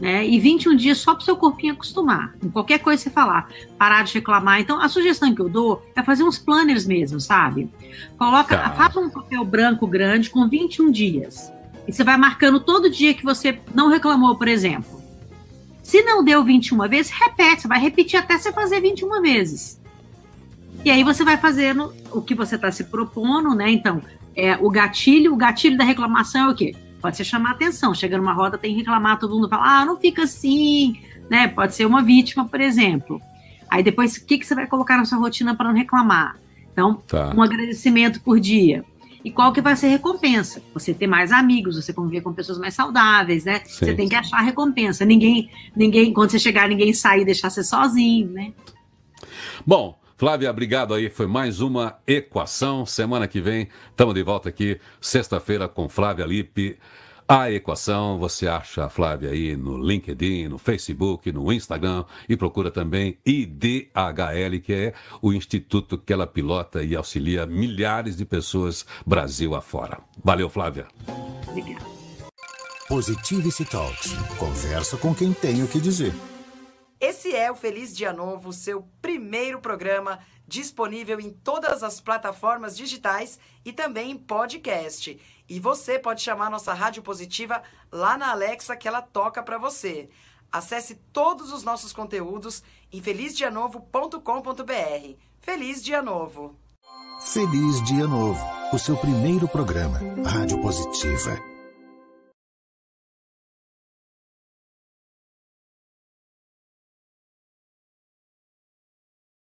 Né? E 21 dias só para o seu corpinho acostumar. Em qualquer coisa que você falar, parar de reclamar. Então, a sugestão que eu dou é fazer uns planners mesmo, sabe? Coloca, tá. faça um papel branco grande com 21 dias. E você vai marcando todo dia que você não reclamou, por exemplo. Se não deu 21 vezes, repete. Você vai repetir até você fazer 21 vezes. E aí você vai fazendo o que você está se propondo, né? Então, é o gatilho, o gatilho da reclamação é o quê? Pode ser chamar atenção. Chega numa roda, tem que reclamar, todo mundo fala, ah, não fica assim, né? Pode ser uma vítima, por exemplo. Aí depois, o que, que você vai colocar na sua rotina para não reclamar? Então, tá. um agradecimento por dia. E qual que vai ser a recompensa? Você ter mais amigos, você conviver com pessoas mais saudáveis, né? Sim. Você tem que achar a recompensa. Ninguém, ninguém, quando você chegar, ninguém sair e deixar você sozinho, né? Bom, Flávia, obrigado aí. Foi mais uma equação. Semana que vem, estamos de volta aqui, sexta-feira, com Flávia Lippe. A equação, você acha a Flávia aí no LinkedIn, no Facebook, no Instagram e procura também IDHL, que é o instituto que ela pilota e auxilia milhares de pessoas Brasil afora. Valeu, Flávia. Positivity Talks. Conversa com quem tem o que dizer. Esse é o Feliz Dia Novo, seu primeiro programa disponível em todas as plataformas digitais e também em podcast. E você pode chamar nossa Rádio Positiva lá na Alexa que ela toca para você. Acesse todos os nossos conteúdos em felizdianovo.com.br. Feliz Dia Novo! Feliz Dia Novo, o seu primeiro programa, Rádio Positiva.